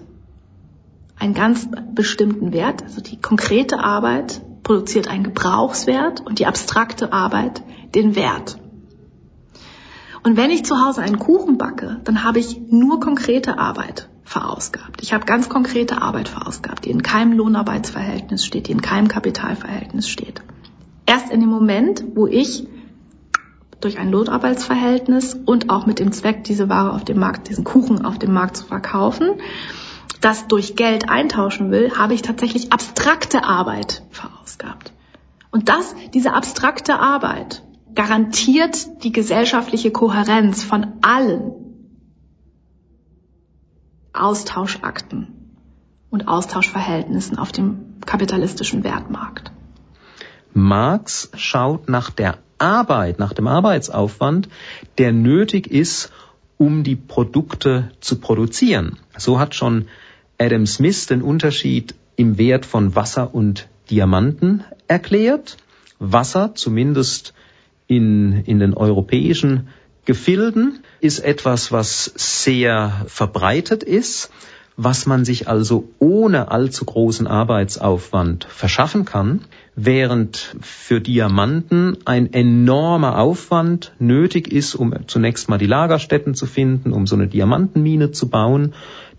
S1: einen ganz bestimmten Wert. Also die konkrete Arbeit produziert einen Gebrauchswert und die abstrakte Arbeit den Wert. Und wenn ich zu Hause einen Kuchen backe, dann habe ich nur konkrete Arbeit verausgabt. Ich habe ganz konkrete Arbeit verausgabt, die in keinem Lohnarbeitsverhältnis steht, die in keinem Kapitalverhältnis steht. Erst in dem Moment, wo ich durch ein Lohnarbeitsverhältnis und auch mit dem Zweck, diese Ware auf dem Markt, diesen Kuchen auf dem Markt zu verkaufen, das durch Geld eintauschen will, habe ich tatsächlich abstrakte Arbeit verausgabt. Und das, diese abstrakte Arbeit, garantiert die gesellschaftliche Kohärenz von allen Austauschakten und Austauschverhältnissen auf dem kapitalistischen Wertmarkt.
S5: Marx schaut nach der Arbeit, nach dem Arbeitsaufwand, der nötig ist, um die Produkte zu produzieren. So hat schon Adam Smith den Unterschied im Wert von Wasser und Diamanten erklärt. Wasser, zumindest in, in den europäischen Gefilden, ist etwas, was sehr verbreitet ist, was man sich also ohne allzu großen Arbeitsaufwand verschaffen kann während für Diamanten ein enormer Aufwand nötig ist, um zunächst mal die Lagerstätten zu finden, um so eine Diamantenmine zu bauen,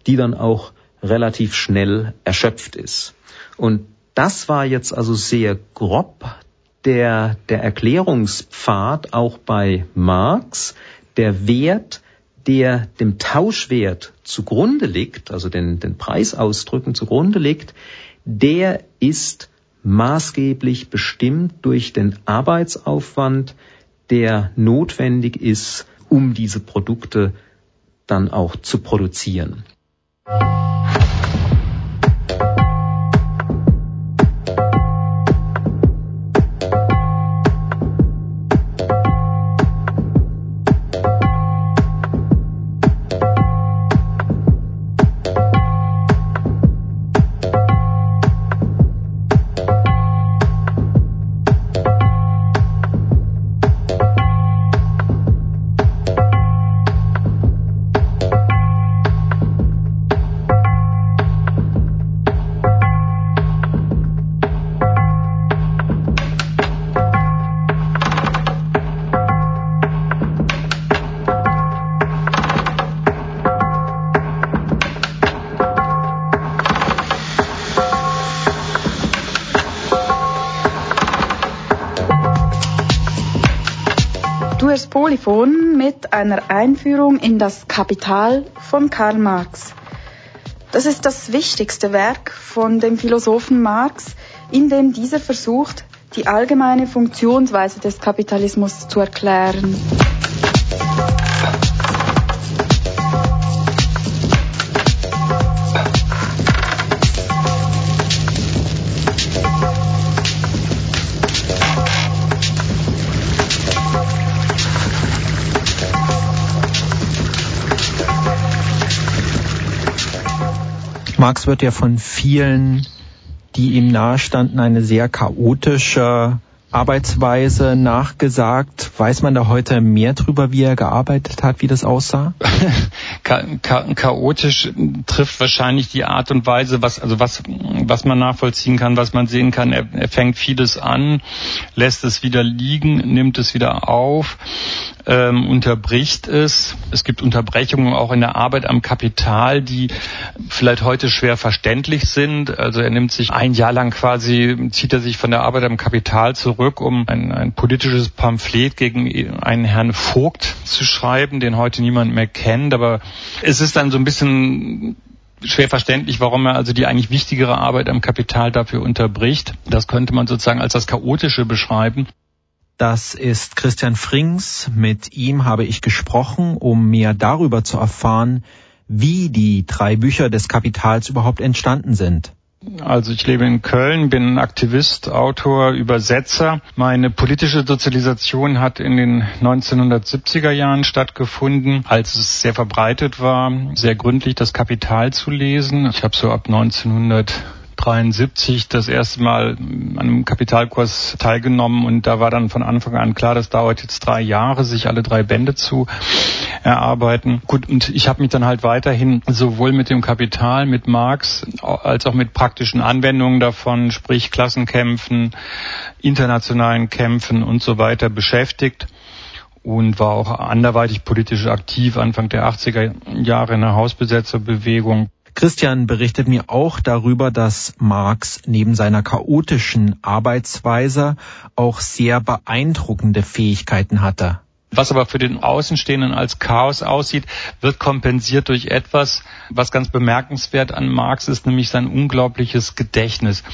S5: die dann auch relativ schnell erschöpft ist. Und das war jetzt also sehr grob der, der Erklärungspfad auch bei Marx, der Wert, der dem Tauschwert zugrunde liegt, also den, den Preisausdrücken zugrunde liegt, der ist maßgeblich bestimmt durch den Arbeitsaufwand, der notwendig ist, um diese Produkte dann auch zu produzieren.
S3: Polyphon mit einer Einführung in das Kapital von Karl Marx. Das ist das wichtigste Werk von dem Philosophen Marx, in dem dieser versucht, die allgemeine Funktionsweise des Kapitalismus zu erklären.
S4: Marx wird ja von vielen, die ihm nahestanden, eine sehr chaotische Arbeitsweise nachgesagt. Weiß man da heute mehr drüber, wie er gearbeitet hat, wie das aussah? [LAUGHS]
S7: chaotisch trifft wahrscheinlich die Art und Weise, was, also was, was man nachvollziehen kann, was man sehen kann. Er, er fängt vieles an, lässt es wieder liegen, nimmt es wieder auf, ähm, unterbricht es. Es gibt Unterbrechungen auch in der Arbeit am Kapital, die vielleicht heute schwer verständlich sind. Also er nimmt sich ein Jahr lang quasi, zieht er sich von der Arbeit am Kapital zurück, um ein, ein politisches Pamphlet gegen einen Herrn Vogt zu schreiben, den heute niemand mehr kennt. Aber es ist dann so ein bisschen schwer verständlich, warum er also die eigentlich wichtigere Arbeit am Kapital dafür unterbricht. Das könnte man sozusagen als das Chaotische beschreiben.
S4: Das ist Christian Frings. Mit ihm habe ich gesprochen, um mehr darüber zu erfahren, wie die drei Bücher des Kapitals überhaupt entstanden sind.
S7: Also ich lebe in Köln, bin Aktivist, Autor, Übersetzer. Meine politische Sozialisation hat in den 1970er Jahren stattgefunden, als es sehr verbreitet war, sehr gründlich das Kapital zu lesen. Ich habe so ab 1900 1973 das erste Mal an einem Kapitalkurs teilgenommen und da war dann von Anfang an klar, das dauert jetzt drei Jahre, sich alle drei Bände zu erarbeiten. Gut, und ich habe mich dann halt weiterhin sowohl mit dem Kapital, mit Marx, als auch mit praktischen Anwendungen davon, sprich Klassenkämpfen, internationalen Kämpfen und so weiter beschäftigt und war auch anderweitig politisch aktiv Anfang der 80er Jahre in der Hausbesetzerbewegung.
S4: Christian berichtet mir auch darüber, dass Marx neben seiner chaotischen Arbeitsweise auch sehr beeindruckende Fähigkeiten hatte.
S7: Was aber für den Außenstehenden als Chaos aussieht, wird kompensiert durch etwas, was ganz bemerkenswert an Marx ist, nämlich sein unglaubliches Gedächtnis.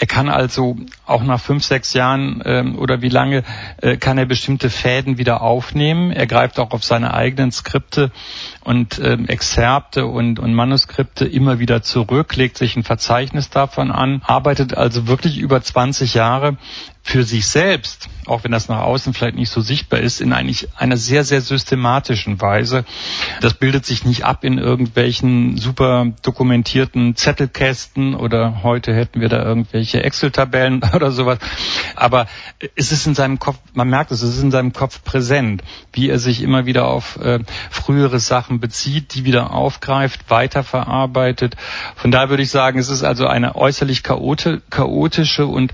S7: Er kann also auch nach fünf, sechs Jahren ähm, oder wie lange äh, kann er bestimmte Fäden wieder aufnehmen. Er greift auch auf seine eigenen Skripte und ähm, Exzerpte und, und Manuskripte immer wieder zurück, legt sich ein Verzeichnis davon an, arbeitet also wirklich über 20 Jahre für sich selbst, auch wenn das nach außen vielleicht nicht so sichtbar ist, in eigentlich einer sehr, sehr systematischen Weise. Das bildet sich nicht ab in irgendwelchen super dokumentierten Zettelkästen oder heute hätten wir da irgendwelche Excel-Tabellen [LAUGHS] oder sowas. Aber es ist in seinem Kopf, man merkt es, es ist in seinem Kopf präsent, wie er sich immer wieder auf äh, frühere Sachen bezieht, die wieder aufgreift, weiterverarbeitet. Von daher würde ich sagen, es ist also eine äußerlich chaotische und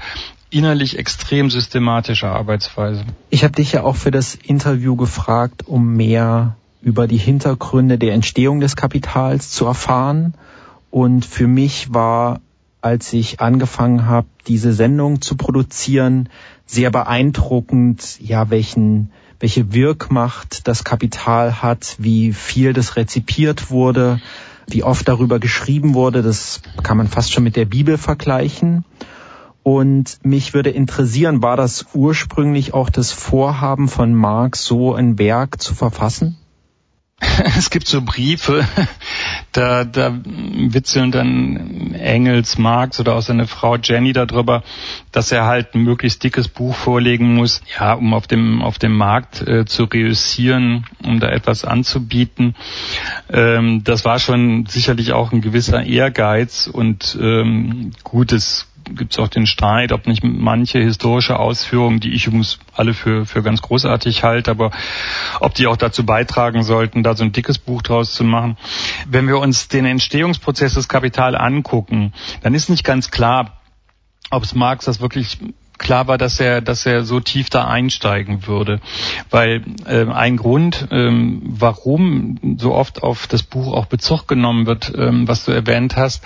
S7: innerlich extrem systematische Arbeitsweise.
S4: Ich habe dich ja auch für das Interview gefragt, um mehr über die Hintergründe der Entstehung des Kapitals zu erfahren. Und für mich war, als ich angefangen habe, diese Sendung zu produzieren, sehr beeindruckend, ja, welchen, welche Wirkmacht das Kapital hat, wie viel das rezipiert wurde, wie oft darüber geschrieben wurde. Das kann man fast schon mit der Bibel vergleichen. Und mich würde interessieren, war das ursprünglich auch das Vorhaben von Marx, so ein Werk zu verfassen? [LAUGHS]
S7: Es gibt so Briefe, [LAUGHS] da, da witzeln dann Engels, Marx oder auch seine Frau Jenny darüber, dass er halt ein möglichst dickes Buch vorlegen muss, ja, um auf dem, auf dem Markt äh, zu reüssieren, um da etwas anzubieten. Ähm, das war schon sicherlich auch ein gewisser Ehrgeiz und ähm, gutes gibt es auch den Streit, ob nicht manche historische Ausführungen, die ich übrigens alle für, für ganz großartig halte, aber ob die auch dazu beitragen sollten, da so ein dickes Buch draus zu machen. Wenn wir uns den Entstehungsprozess des Kapital angucken, dann ist nicht ganz klar, ob es Marx das wirklich klar war, dass er, dass er so tief da einsteigen würde. Weil äh, ein Grund, ähm, warum so oft auf das Buch auch Bezug genommen wird, ähm, was du erwähnt hast,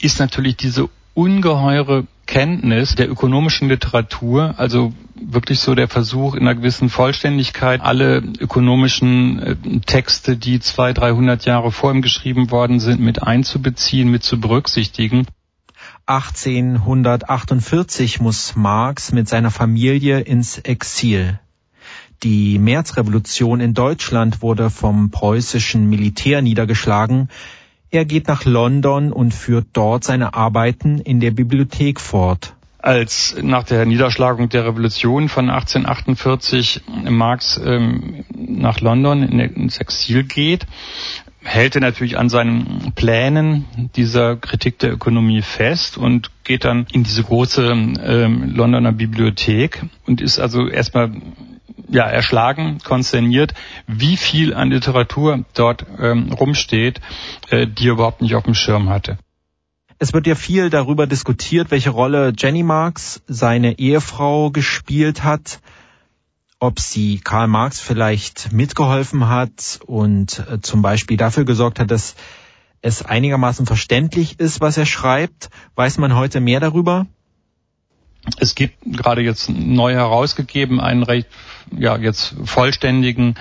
S7: ist natürlich diese ungeheure Kenntnis der ökonomischen Literatur, also wirklich so der Versuch in einer gewissen Vollständigkeit, alle ökonomischen äh, Texte, die zwei, dreihundert Jahre vor ihm geschrieben worden sind, mit einzubeziehen, mit zu berücksichtigen.
S4: 1848 muss Marx mit seiner Familie ins Exil. Die Märzrevolution in Deutschland wurde vom preußischen Militär niedergeschlagen. Er geht nach London und führt dort seine Arbeiten in der Bibliothek fort.
S7: Als nach der Niederschlagung der Revolution von 1848 Marx ähm, nach London ins Exil geht, hält er natürlich an seinen Plänen dieser Kritik der Ökonomie fest und geht dann in diese große ähm, Londoner Bibliothek und ist also erstmal ja, erschlagen, konsterniert, wie viel an Literatur dort ähm, rumsteht, äh, die er überhaupt nicht auf dem Schirm hatte.
S4: Es wird ja viel darüber diskutiert, welche Rolle Jenny Marx, seine Ehefrau, gespielt hat, ob sie Karl Marx vielleicht mitgeholfen hat und äh, zum Beispiel dafür gesorgt hat, dass es einigermaßen verständlich ist, was er schreibt. Weiß man heute mehr darüber?
S7: Es gibt gerade jetzt neu herausgegeben einen recht, ja, jetzt vollständigen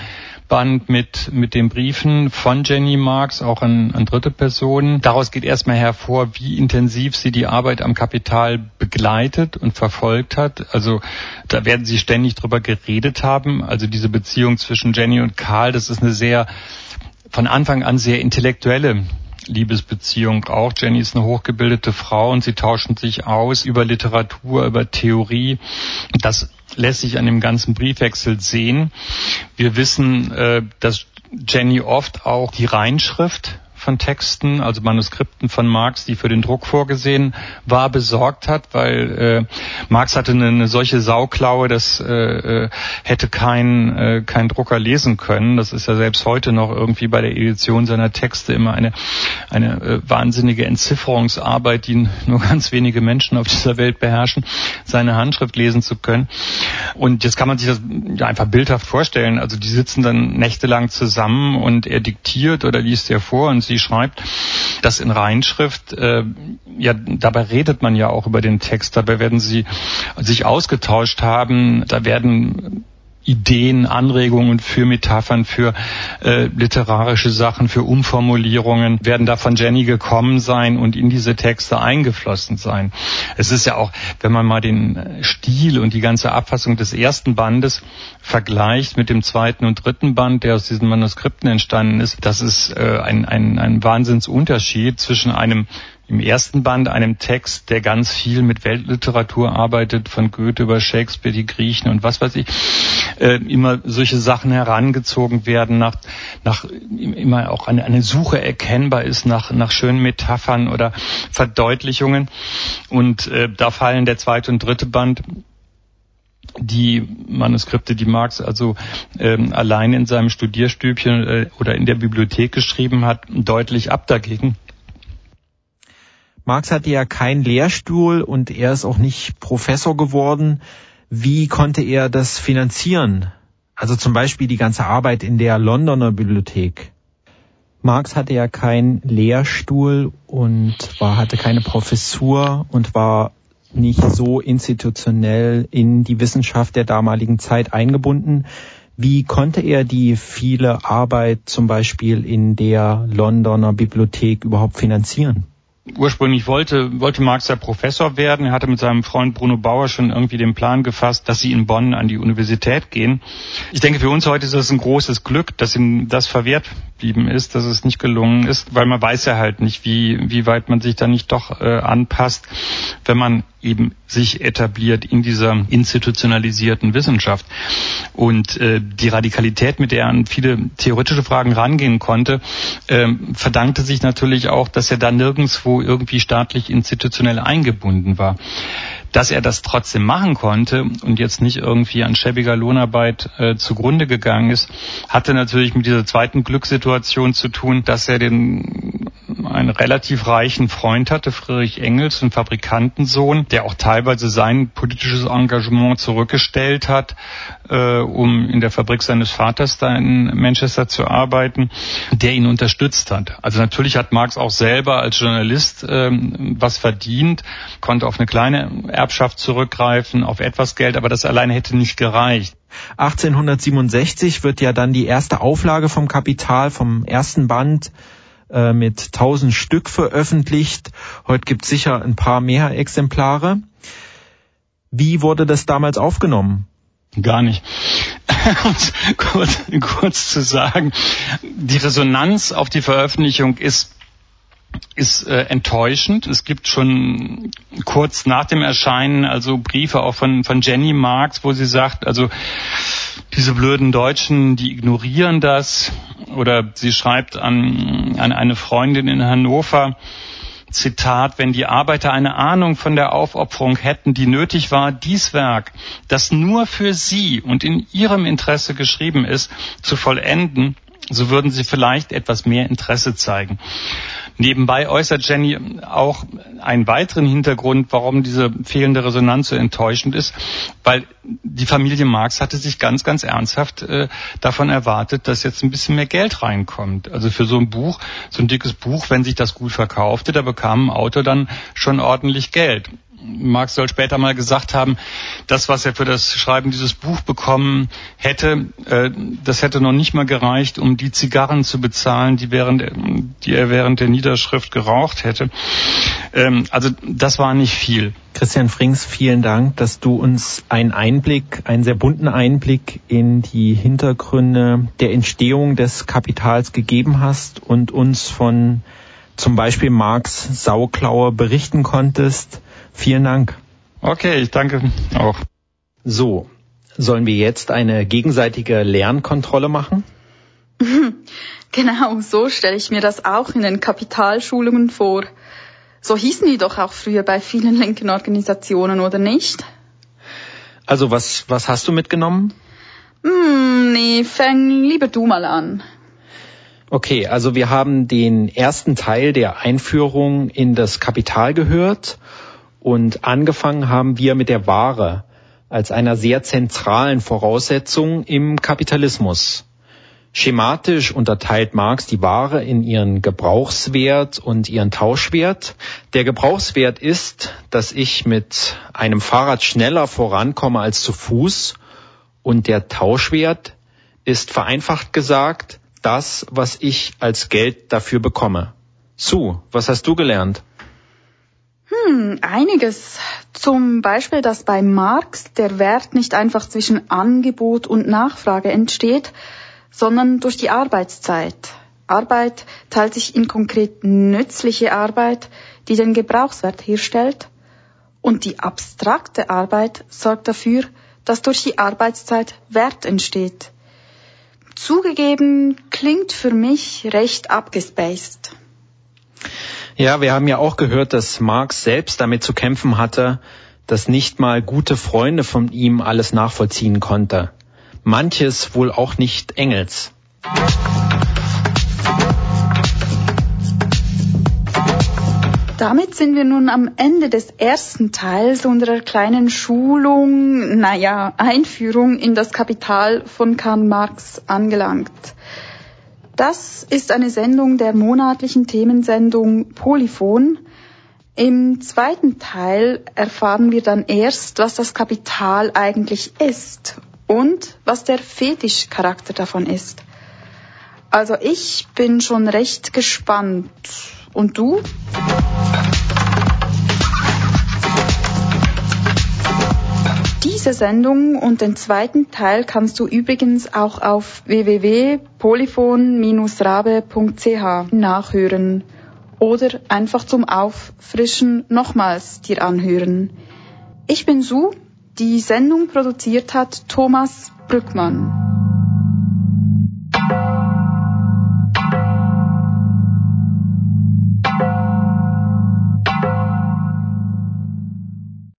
S7: Band mit, mit den Briefen von Jenny Marx, auch an, an dritte Personen. Daraus geht erstmal hervor, wie intensiv sie die Arbeit am Kapital begleitet und verfolgt hat. Also da werden sie ständig drüber geredet haben. Also diese Beziehung zwischen Jenny und Karl, das ist eine sehr, von Anfang an sehr intellektuelle Liebesbeziehung auch. Jenny ist eine hochgebildete Frau und sie tauschen sich aus über Literatur, über Theorie. Das lässt sich an dem ganzen Briefwechsel sehen. Wir wissen, äh, dass Jenny oft auch die Reinschrift von Texten, also Manuskripten von Marx, die für den Druck vorgesehen war, besorgt hat, weil äh, Marx hatte eine, eine solche Sauklaue, das äh, äh, hätte kein, äh, kein Drucker lesen können. Das ist ja selbst heute noch irgendwie bei der Edition seiner Texte immer eine, eine äh, wahnsinnige Entzifferungsarbeit, die nur ganz wenige Menschen auf dieser Welt beherrschen, seine Handschrift lesen zu können. Und jetzt kann man sich das ja, einfach bildhaft vorstellen. Also die sitzen dann nächtelang zusammen und er diktiert oder liest er vor und sie sie schreibt, dass in Reinschrift, äh, ja, dabei redet man ja auch über den Text, dabei werden sie sich ausgetauscht haben, da werden Ideen, Anregungen für Metaphern, für äh, literarische Sachen, für Umformulierungen werden da von Jenny gekommen sein und in diese Texte eingeflossen sein. Es ist ja auch, wenn man mal den Stil und die ganze Abfassung des ersten Bandes vergleicht mit dem zweiten und dritten Band, der aus diesen Manuskripten entstanden ist, das ist äh, ein, ein, ein Wahnsinnsunterschied zwischen einem im ersten Band einem Text, der ganz viel mit Weltliteratur arbeitet, von Goethe über Shakespeare, die Griechen und was weiß ich, äh, immer solche Sachen herangezogen werden, nach, nach immer auch eine, eine Suche erkennbar ist nach, nach schönen Metaphern oder Verdeutlichungen. Und äh, da fallen der zweite und dritte Band die Manuskripte, die Marx also ähm, allein in seinem Studierstübchen äh, oder in der Bibliothek geschrieben hat, deutlich ab dagegen.
S4: Marx hatte ja keinen Lehrstuhl und er ist auch nicht Professor geworden. Wie konnte er das finanzieren? Also zum Beispiel die ganze Arbeit in der Londoner Bibliothek. Marx hatte ja keinen Lehrstuhl und war, hatte keine Professur und war nicht so institutionell in die Wissenschaft der damaligen Zeit eingebunden. Wie konnte er die viele Arbeit zum Beispiel in der Londoner Bibliothek überhaupt finanzieren?
S7: Ursprünglich wollte, wollte Marx ja Professor werden. Er hatte mit seinem Freund Bruno Bauer schon irgendwie den Plan gefasst, dass sie in Bonn an die Universität gehen. Ich denke, für uns heute ist das ein großes Glück, dass ihm das verwehrt blieben ist, dass es nicht gelungen ist, weil man weiß ja halt nicht, wie, wie weit man sich da nicht doch äh, anpasst, wenn man eben sich etabliert in dieser institutionalisierten Wissenschaft. Und äh, die Radikalität, mit der er an viele theoretische Fragen rangehen konnte, äh, verdankte sich natürlich auch, dass er da nirgendswo irgendwie staatlich institutionell eingebunden war dass er das trotzdem machen konnte und jetzt nicht irgendwie an schäbiger Lohnarbeit äh, zugrunde gegangen ist, hatte natürlich mit dieser zweiten Glückssituation zu tun, dass er den einen relativ reichen Freund hatte, Friedrich Engels, ein Fabrikantensohn, der auch teilweise sein politisches Engagement zurückgestellt hat, äh, um in der Fabrik seines Vaters da in Manchester zu arbeiten, der ihn unterstützt hat. Also natürlich hat Marx auch selber als Journalist ähm, was verdient, konnte auf eine kleine Erbschaft zurückgreifen, auf etwas Geld, aber das alleine hätte nicht gereicht.
S4: 1867 wird ja dann die erste Auflage vom Kapital, vom ersten Band äh, mit 1000 Stück veröffentlicht. Heute gibt es sicher ein paar mehr Exemplare. Wie wurde das damals aufgenommen?
S7: Gar nicht. [LAUGHS] kurz, kurz zu sagen, die Resonanz auf die Veröffentlichung ist ist äh, enttäuschend. Es gibt schon kurz nach dem Erscheinen also Briefe auch von, von Jenny Marx, wo sie sagt, also diese blöden Deutschen, die ignorieren das. Oder sie schreibt an, an eine Freundin in Hannover, Zitat, wenn die Arbeiter eine Ahnung von der Aufopferung hätten, die nötig war, dies Werk, das nur für sie und in ihrem Interesse geschrieben ist, zu vollenden, so würden sie vielleicht etwas mehr Interesse zeigen. Nebenbei äußert Jenny auch einen weiteren Hintergrund, warum diese fehlende Resonanz so enttäuschend ist, weil die Familie Marx hatte sich ganz, ganz ernsthaft äh, davon erwartet, dass jetzt ein bisschen mehr Geld reinkommt. Also für so ein Buch, so ein dickes Buch, wenn sich das gut verkaufte, da bekam ein Autor dann schon ordentlich Geld. Marx soll später mal gesagt haben, das, was er für das Schreiben dieses Buch bekommen hätte, äh, das hätte noch nicht mal gereicht, um die Zigarren zu bezahlen, die, während, die er während der Niederschrift geraucht hätte. Ähm, also das war nicht viel.
S4: Christian Frings, vielen Dank, dass du uns einen Einblick, einen sehr bunten Einblick in die Hintergründe der Entstehung des Kapitals gegeben hast und uns von zum Beispiel Marx Sauklaue berichten konntest. Vielen Dank.
S7: Okay, ich danke auch.
S4: So, sollen wir jetzt eine gegenseitige Lernkontrolle machen? [LAUGHS]
S3: Genau, so stelle ich mir das auch in den Kapitalschulungen vor. So hießen die doch auch früher bei vielen linken Organisationen, oder nicht?
S4: Also was, was hast du mitgenommen?
S3: Hm, nee, fäng lieber du mal an.
S4: Okay, also wir haben den ersten Teil der Einführung in das Kapital gehört und angefangen haben wir mit der Ware als einer sehr zentralen Voraussetzung im Kapitalismus. Schematisch unterteilt Marx die Ware in ihren Gebrauchswert und ihren Tauschwert. Der Gebrauchswert ist, dass ich mit einem Fahrrad schneller vorankomme als zu Fuß und der Tauschwert ist vereinfacht gesagt das, was ich als Geld dafür bekomme. Sue, was hast du gelernt?
S3: Hm, einiges. Zum Beispiel, dass bei Marx der Wert nicht einfach zwischen Angebot und Nachfrage entsteht, sondern durch die Arbeitszeit. Arbeit teilt sich in konkret nützliche Arbeit, die den Gebrauchswert herstellt, und die abstrakte Arbeit sorgt dafür, dass durch die Arbeitszeit Wert entsteht. Zugegeben klingt für mich recht abgespaced.
S4: Ja, wir haben ja auch gehört, dass Marx selbst damit zu kämpfen hatte, dass nicht mal gute Freunde von ihm alles nachvollziehen konnte. Manches wohl auch nicht Engels.
S3: Damit sind wir nun am Ende des ersten Teils unserer kleinen Schulung, naja, Einführung in das Kapital von Karl Marx angelangt. Das ist eine Sendung der monatlichen Themensendung Polyphon. Im zweiten Teil erfahren wir dann erst, was das Kapital eigentlich ist und was der Fetischcharakter davon ist. Also ich bin schon recht gespannt. Und du? Diese Sendung und den zweiten Teil kannst du übrigens auch auf www.polyphon-rabe.ch nachhören oder einfach zum Auffrischen nochmals dir anhören. Ich bin Su, die Sendung produziert hat Thomas Brückmann.